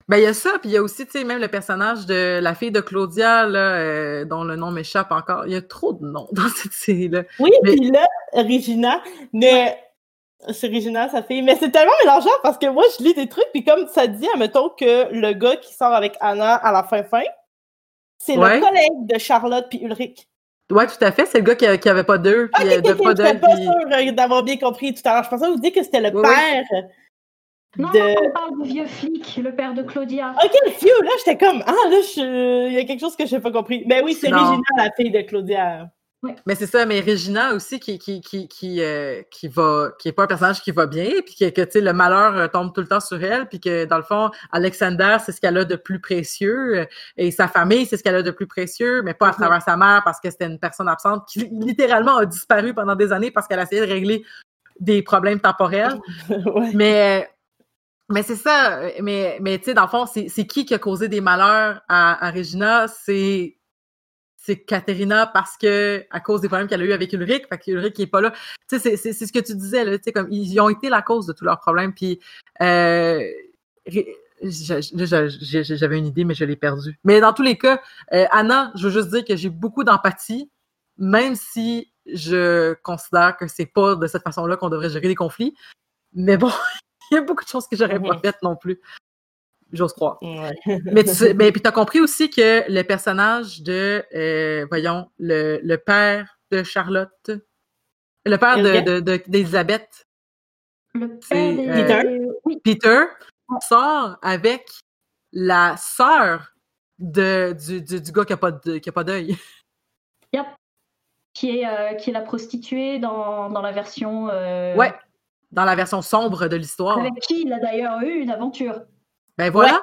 Ben, il y a ça, puis il y a aussi, tu sais, même le personnage de la fille de Claudia, là, euh, dont le nom m'échappe encore. Il y a trop de noms dans cette série-là. Oui, Mais- puis là, Regina, mais c'est Regina, sa fille, mais c'est tellement mélangeant parce que moi, je lis des trucs, puis comme ça dit, admettons que le gars qui sort avec Anna à la fin-fin, c'est Ouais. le collègue de Charlotte puis Ulrich. Ouais, tout à fait. C'est le gars qui, qui avait pas d'eux, Ah, de ok, pas puis- sûre euh, d'avoir bien compris tout à l'heure. Je pensais vous dire que c'était le Oui, oui. Non, de... on parle du vieux flic, le père de Claudia. Ok, phew, là, j'étais comme, ah, là, je- il y a quelque chose que j'ai pas compris. Mais oui, c'est Non. Regina, la fille de Claudia. Mais c'est ça, mais Regina aussi qui qui qui qui, euh, qui va qui est pas un personnage qui va bien puis que, que tu sais le malheur euh, tombe tout le temps sur elle puis que dans le fond Alexander c'est ce qu'elle a de plus précieux euh, et sa famille c'est ce qu'elle a de plus précieux mais pas à travers sa mère parce que c'était une personne absente qui littéralement a disparu pendant des années parce qu'elle a essayé de régler des problèmes temporels ouais. mais mais c'est ça euh, mais mais tu sais dans le fond c'est qui qui a causé des malheurs à, Regina? C'est c'est Katerina parce que à cause des problèmes qu'elle a eu avec Ulrich, fait qu'Ulrich qui est pas là. Tu sais, c'est- ce que tu disais là, tu sais comme ils ont été la cause de tous leurs problèmes. Puis euh, j'avais une idée mais je l'ai perdue. Mais dans tous les cas, euh, Anna, je veux juste dire que j'ai beaucoup d'empathie, même si je considère que c'est pas de cette façon-là qu'on devrait gérer les conflits. Mais bon, il y a beaucoup de choses que j'aurais pas faites non plus. J'ose croire. Ouais. Mais tu sais, mais puis t'as compris aussi que le personnage de, euh, voyons, le, le père de Charlotte, le père de- Elliot? de- de- d'Elisabeth, Le euh, Oui, Peter, sort avec la sœur de, du, du, du gars qui a pas de- qui a pas d'œil. qui est, euh, qui est la prostituée dans, dans la version... euh, Ouais, dans la version sombre de l'histoire. Avec qui il a d'ailleurs eu une aventure? Ben voilà.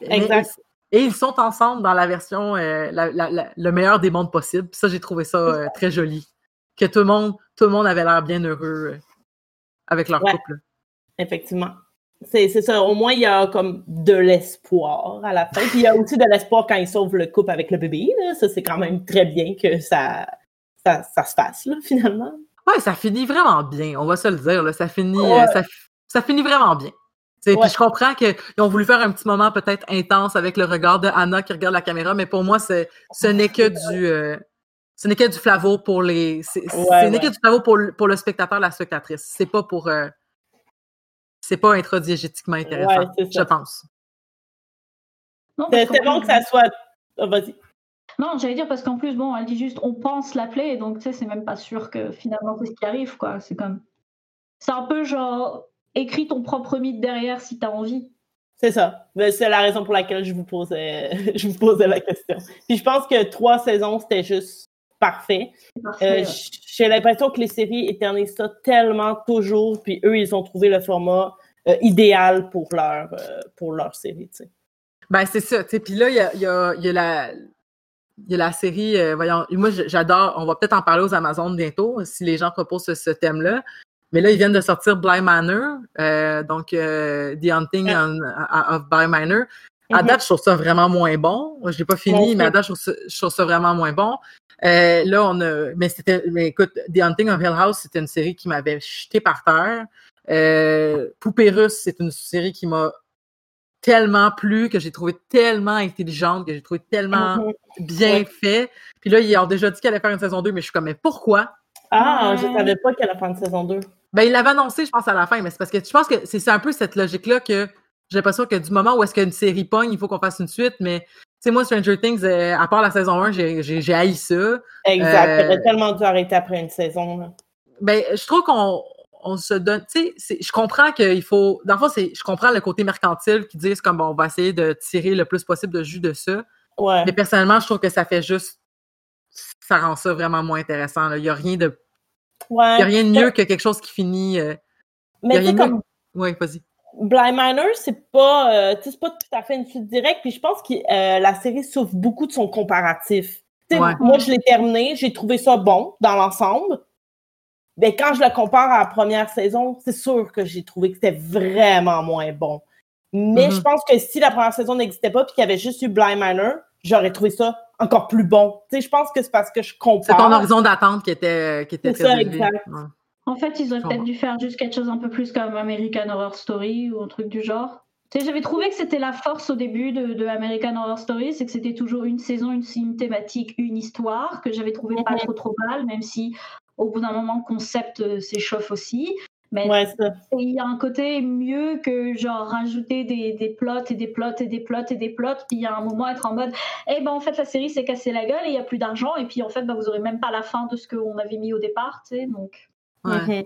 Mais- exact. et ils sont ensemble dans la version, euh, la- la- la- le meilleur des mondes possibles. Puis ça, j'ai trouvé ça euh, très joli. Que tout le monde, tout le monde avait l'air bien heureux euh, avec leur Ouais. couple. Effectivement. C'est c'est ça. Au moins, il y a comme de l'espoir à la fin. Puis il y a aussi de l'espoir quand ils sauvent le couple avec le bébé. là. Ça, c'est quand même très bien que ça, ça, ça se fasse, là, finalement. Ouais, ça finit vraiment bien, on va se le dire. Là. Ça, finit, euh, Ouais. ça, finit vraiment bien. Puis je comprends qu'ils ont voulu faire un petit moment peut-être intense avec le regard de Anna qui regarde la caméra, mais pour moi, ce n'est que du. euh, ce n'est que du flavo pour les. C'est Ouais, ce n'est ouais. que du flavo pour, le- pour le spectateur, la spectatrice. C'est pas pour. euh, c'est pas intradiégétiquement intéressant, Ouais, je pense. Qu'en bon que ça soit. Ah, Vas-y. Non, j'allais dire parce qu'en plus, bon, elle dit juste on pense l'appeler, donc tu sais, c'est même pas sûr que finalement c'est ce qui arrive, quoi. C'est comme. C'est un peu genre écris ton propre mythe derrière si t'as envie. C'est ça. Mais C'est la raison pour laquelle je vous posais, je vous posais la question. Puis je pense que trois saisons, c'était juste parfait. C'est parfait, Euh, ouais. J'ai l'impression que les séries éternisent ça tellement toujours, puis eux, ils ont trouvé le format euh, idéal pour leur, euh, pour leur série, tu sais. Ben, c'est ça. tu sais. Puis là, il y a, il y, a, il y a la. Il y a la série, euh, voyons, moi j'adore, on va peut-être en parler aux Amazones bientôt, si les gens proposent ce, ce thème-là. Mais là, ils viennent de sortir Bly Manor, euh, donc euh, The Hunting on- a- of Bly Manor. À Mhm. date, je trouve ça vraiment moins bon. Je l'ai pas fini, mais à date, je trouve ça, je trouve ça vraiment moins bon. Là, on a. Mais c'était. Mais écoute, The Hunting of Hill House, c'était une série qui m'avait jeté par terre. Poupée russe, c'est une série qui m'a tellement plu, que j'ai trouvé tellement intelligente, que j'ai trouvé tellement Mhm. bien Ouais. fait. Puis là, ils ont déjà dit qu'elle allait faire une saison 2, mais je suis comme, mais pourquoi? Ah, je savais pas qu'elle a fait une saison 2. Ben, il l'avait annoncé, je pense, à la fin, mais c'est parce que je pense que c'est c'est un peu cette logique-là que j'ai l'impression que du moment où est-ce qu'une série pogne, il faut qu'on fasse une suite, mais tu sais, moi, Stranger Things, euh, à part la saison 1, j'ai haï ça. Exact. J'aurais tellement dû arrêter après une saison. Là. Ben, je trouve qu'on on se donne. Tu sais, je comprends qu'il faut. Dans le fond, je comprends le côté mercantile qui disent comme bon, on va essayer de tirer le plus possible de jus de ça. Ouais. Mais personnellement, je trouve que ça fait juste. Ça rend ça vraiment moins intéressant. Il n'y a rien de. Ouais. Il a rien de mieux que quelque chose qui finit. Euh, mais comme. Oui, vas-y. Blind Manor, c'est pas, euh, c'est pas tout à fait une suite directe. Puis je pense que euh, la série souffre beaucoup de son comparatif. Moi, je l'ai terminé, j'ai trouvé ça bon dans l'ensemble. Mais quand je le compare à la première saison, c'est sûr que j'ai trouvé que c'était vraiment moins bon. Mais je mm-hmm. pense que si la première saison n'existait pas puis qu'il y avait juste eu Blind Manor, j'aurais trouvé ça encore plus bon. Tu sais, je pense que c'est parce que je compare. C'est ton horizon d'attente qui était, qui était C'est ça, exact. En fait, ils auraient peut-être dû faire juste quelque chose un peu plus comme American Horror Story ou un truc du genre. J'avais trouvé que c'était la force au début de, American Horror Story, c'est que c'était toujours une saison, une, thématique, une histoire, que j'avais trouvé pas mhm. trop trop mal, même si au bout d'un moment le concept euh, s'échauffe aussi. Mais il y a un côté mieux que genre rajouter des, des, plots et des plots et des plots et des plots, puis il y a un moment être en mode Eh ben en fait la série s'est cassée la gueule et il n'y a plus d'argent, et puis en fait ben, vous aurez même pas la fin de ce qu'on avait mis au départ, tu sais, donc. Ouais.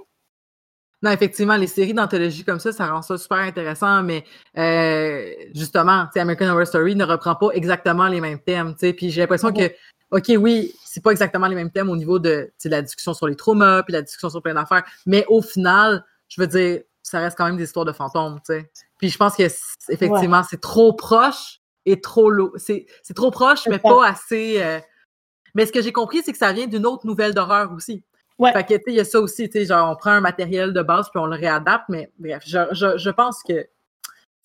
Non, effectivement, les séries d'anthologie comme ça, ça rend ça super intéressant, mais euh, justement, American Horror Story ne reprend pas exactement les mêmes thèmes, puis j'ai l'impression que, OK, oui, c'est pas exactement les mêmes thèmes au niveau de la discussion sur les traumas, puis la discussion sur plein d'affaires, mais au final, je veux dire, ça reste quand même des histoires de fantômes, tu sais. Puis je pense que effectivement, c'est trop proche et trop lourd. C'est trop proche, mais pas assez. Euh, mais ce que j'ai compris, c'est que ça vient d'une autre nouvelle d'horreur aussi. Ouais. Fait que, tu il y a ça aussi, tu sais, genre, on prend un matériel de base puis on le réadapte, mais bref, je, je, je pense que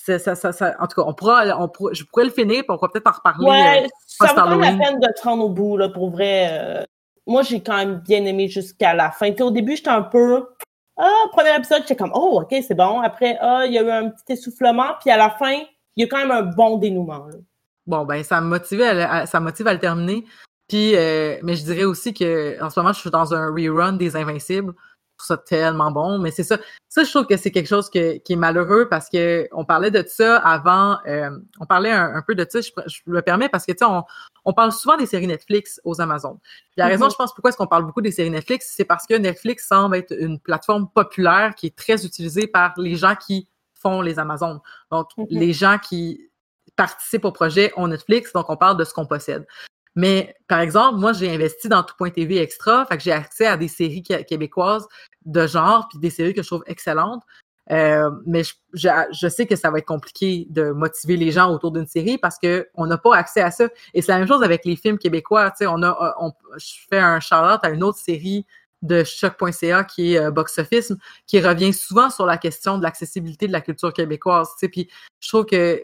ça, ça, ça, en tout cas, on pourra, on pourra, je pourrais le finir, puis on pourra peut-être en reparler. Ouais, euh, ça vaut la peine de te rendre au bout, là, pour vrai. Euh, moi, j'ai quand même bien aimé jusqu'à la fin. au début, j'étais un peu. Ah, premier épisode, j'étais comme, oh, ok, c'est bon. Après, ah, il y a eu un petit essoufflement, puis à la fin, il y a quand même un bon dénouement. Bon, ben, ça me motive à, ça motive à le terminer. Puis, euh, mais je dirais aussi que en ce moment, je suis dans un rerun des Invincibles. Trouve ça tellement bon. Mais c'est ça. Ça, je trouve que c'est quelque chose qui est malheureux parce que on parlait de ça avant. Euh, on parlait un, peu de ça. Je, je le permets parce que tu sais, on, on, parle souvent des séries Netflix aux Amazon. La raison, mm-hmm. je pense, pourquoi est-ce qu'on parle beaucoup des séries Netflix, c'est parce que Netflix semble être une plateforme populaire qui est très utilisée par les gens qui font les Amazones. Donc, mm-hmm. les gens qui participent au projet ont Netflix, donc on parle de ce qu'on possède. Mais par exemple, moi, j'ai investi dans tout.tv extra, fait que j'ai accès à des séries québécoises de genre, puis des séries que je trouve excellentes. Euh, mais je, sais que ça va être compliqué de motiver les gens autour d'une série parce que on n'a pas accès à ça. Et c'est la même chose avec les films québécois. On a, on, je fais un shout-out à une autre série de choc.ca qui est euh, Box Office, qui revient souvent sur la question de l'accessibilité de la culture québécoise. Puis je trouve que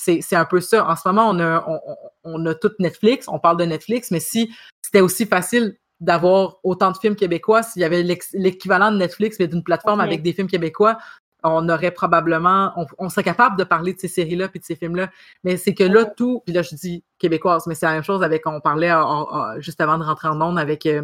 c'est un peu ça. En ce moment, on a, on, on a tout Netflix, on parle de Netflix, mais si c'était aussi facile d'avoir autant de films québécois, s'il y avait l'équivalent de Netflix, mais d'une plateforme avec des films québécois, on aurait probablement, on, serait capable de parler de ces séries-là puis de ces films-là. Mais c'est que là, tout, puis là, je dis québécoise, mais c'est la même chose avec, on parlait juste avant de rentrer en ondes avec euh,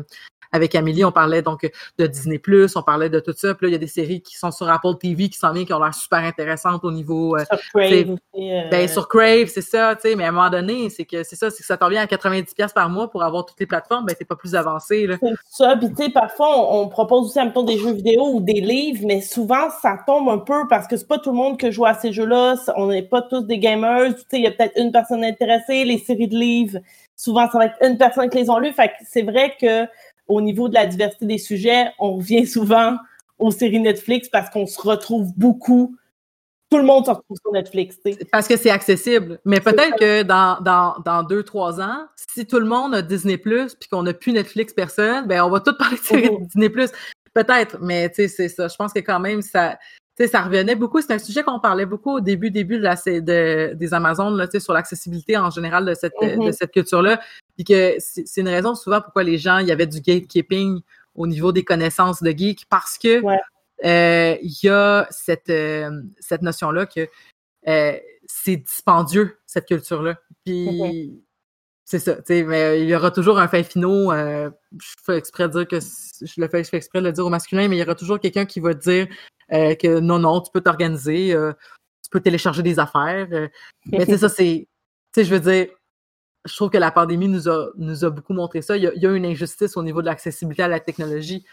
avec Amélie, on parlait donc de Disney+, on parlait de tout ça. Puis là, il y a des séries qui sont sur Apple TV qui s'en viennent, qui ont l'air super intéressantes au niveau... Euh, sur Crave. Euh. Ben, sur Crave, c'est ça, tu sais. Mais à un moment donné, c'est que c'est ça, c'est que ça t'en vient à 90$ par mois pour avoir toutes les plateformes, ben c'est pas plus avancé, là. C'est ça. Puis tu sais, parfois, on, propose aussi, temps des jeux vidéo ou des livres, mais souvent, ça tombe un peu parce que c'est pas tout le monde qui joue à ces jeux-là. On n'est pas tous des gamers. Tu sais, il y a peut-être une personne intéressée. Les séries de livres, souvent, ça va être une personne qui les ont lues. Fait que c'est vrai que au niveau de la diversité des sujets, on revient souvent aux séries Netflix parce qu'on se retrouve beaucoup. Tout le monde se retrouve sur Netflix. Parce que c'est accessible. Mais peut-être que dans, dans, dans, deux, trois ans, si tout le monde a Disney puis qu'on n'a plus Netflix personne, ben on va tous parler de séries oh. Disney Peut-être, mais tu sais, c'est ça. Je pense que quand même, ça, sais, ça revenait beaucoup. C'est un sujet qu'on parlait beaucoup au début, début de la, de, des Amazones, là, sur l'accessibilité en général de cette, de mm-hmm. cette culture-là. Puis que c'est une raison souvent pourquoi les gens, il y avait du gatekeeping au niveau des connaissances de geek, parce que euh, il y a cette, euh, cette notion-là que euh, c'est dispendieux, cette culture-là. Puis mm-hmm. C'est ça, tu sais, mais il y aura toujours un fin finot. je fais exprès de dire que je le fais, je fais exprès de le dire au masculin, mais il y aura toujours quelqu'un qui va dire euh, que non, non, tu peux t'organiser. Euh, tu peux télécharger des affaires. euh, mais sais, ça, c'est. Tu sais, je veux dire, je trouve que la pandémie nous a, nous a beaucoup montré ça. Il y, a, il y a une injustice au niveau de l'accessibilité à la technologie.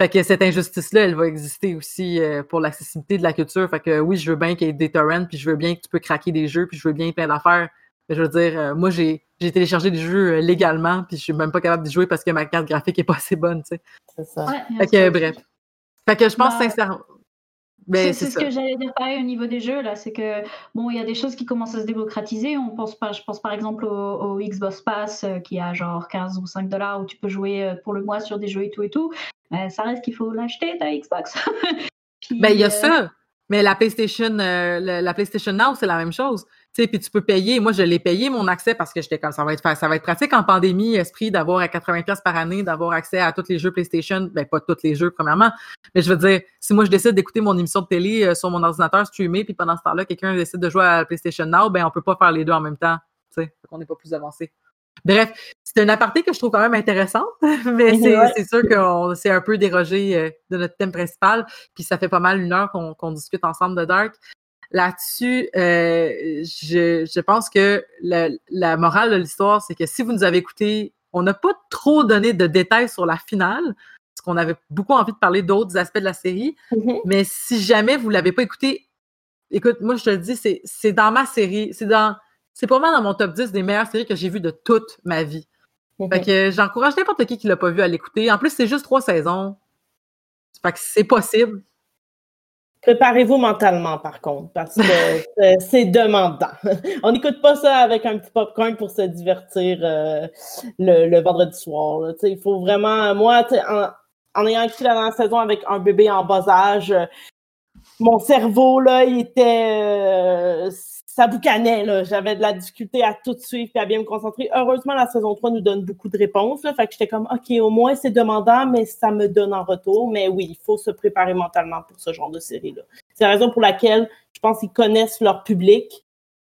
Fait que cette injustice-là, elle va exister aussi euh, pour l'accessibilité de la culture. Fait que oui, je veux bien qu'il y ait des torrents, puis je veux bien que tu peux craquer des jeux, puis je veux bien plein d'affaires. Mais je veux dire, euh, moi, j'ai j'ai téléchargé des jeux euh, légalement, puis je suis même pas capable d'y jouer parce que ma carte graphique est pas assez bonne, tu sais. C'est ça. Ouais, Fait que, bref. Fait que je pense Bah, sincèrement. C'est c'est c'est ce ça. que j'allais dire pareil au niveau des jeux là, c'est que bon, il y a des choses qui commencent à se démocratiser. On pense pas, je pense par exemple au, au Xbox Pass euh, qui a genre 15 ou 5 dollars où tu peux jouer euh, pour le mois sur des jeux et tout et tout. Euh, ça reste qu'il faut l'acheter ta Xbox. Puis, Ben, il y a euh, ça. Mais la PlayStation, euh, la PlayStation Now, c'est la même chose. Sais, puis tu peux payer. Moi, je l'ai payé mon accès parce que j'étais comme ça va être ça va être pratique en pandémie, esprit d'avoir à 80 pièces par année, d'avoir accès à tous les jeux PlayStation. Ben pas tous les jeux premièrement, mais je veux dire, si moi je décide d'écouter mon émission de télé euh, sur mon ordinateur streamé, puis pendant ce temps-là, quelqu'un décide de jouer à la PlayStation Now, ben on peut pas faire les deux en même temps. Tu sais, qu'on n'est pas plus avancé. Bref, c'est un aparté que je trouve quand même intéressante, mais c'est Ouais. sûr que c'est un peu dérogé euh, de notre thème principal, puis ça fait pas mal une heure qu'on qu'on discute ensemble de Dark. Là-dessus, euh, je, je pense que la, la morale de l'histoire, c'est que si vous nous avez écouté, on n'a pas trop donné de détails sur la finale, parce qu'on avait beaucoup envie de parler d'autres aspects de la série, Mhm. mais si jamais vous l'avez pas écouté, écoute, moi je te le dis, c'est c'est dans ma série, c'est dans c'est pas mal dans mon top 10 des meilleures séries que j'ai vues de toute ma vie. Fait que j'encourage n'importe qui qui l'a pas vu à l'écouter. En plus, c'est juste trois saisons. Fait que c'est possible. Préparez-vous mentalement, par contre, parce que c'est- demandant. On n'écoute pas ça avec un petit popcorn pour se divertir euh, le, vendredi soir. Il faut vraiment, moi, en, ayant écouté la dernière saison avec un bébé en bas âge, euh, mon cerveau, là, il était... euh, ça boucanait, là. J'avais de la difficulté à tout suivre et à bien me concentrer. Heureusement, la saison 3 nous donne beaucoup de réponses, là. Fait que j'étais comme, OK, au moins, c'est demandant, mais ça me donne en retour. Mais oui, il faut se préparer mentalement pour ce genre de série-là. C'est la raison pour laquelle je pense qu'ils connaissent leur public,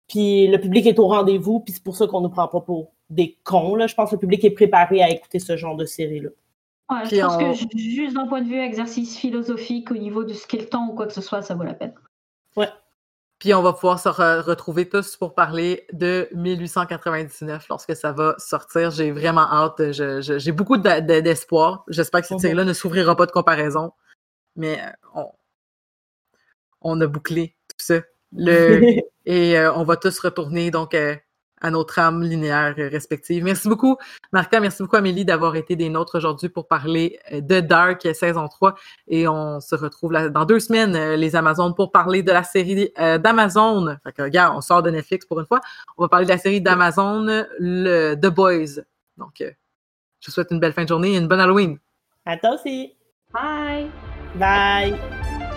puis le public est au rendez-vous, puis c'est pour ça qu'on ne nous prend pas pour des cons, là. Je pense que le public est préparé à écouter ce genre de série-là. ouais, je pense on- que ju- juste d'un point de vue exercice philosophique au niveau de ce qu'est le temps ou quoi que ce soit, ça vaut la peine. Puis on va pouvoir se re- retrouver tous pour parler de 1899 lorsque ça va sortir. J'ai vraiment hâte. J'ai beaucoup d'espoir. J'espère que cette Mhm. série-là ne s'ouvrira pas de comparaison. Mais euh, on, on a bouclé tout ça. Le, et euh, on va tous retourner donc euh, à nos trames linéaires euh, respectives. Merci beaucoup, Marca. Merci beaucoup, Amélie, d'avoir été des nôtres aujourd'hui pour parler euh, de Dark euh, saison 3. Et on se retrouve là- dans deux semaines, les Amazones, pour parler de la série euh, d'Amazon. Fait que, regarde, on sort de Netflix pour une fois. On va parler de la série d'Amazon, le The Boys. Donc, euh, je vous souhaite une belle fin de journée et une bonne Halloween. À toi aussi. Bye! Bye.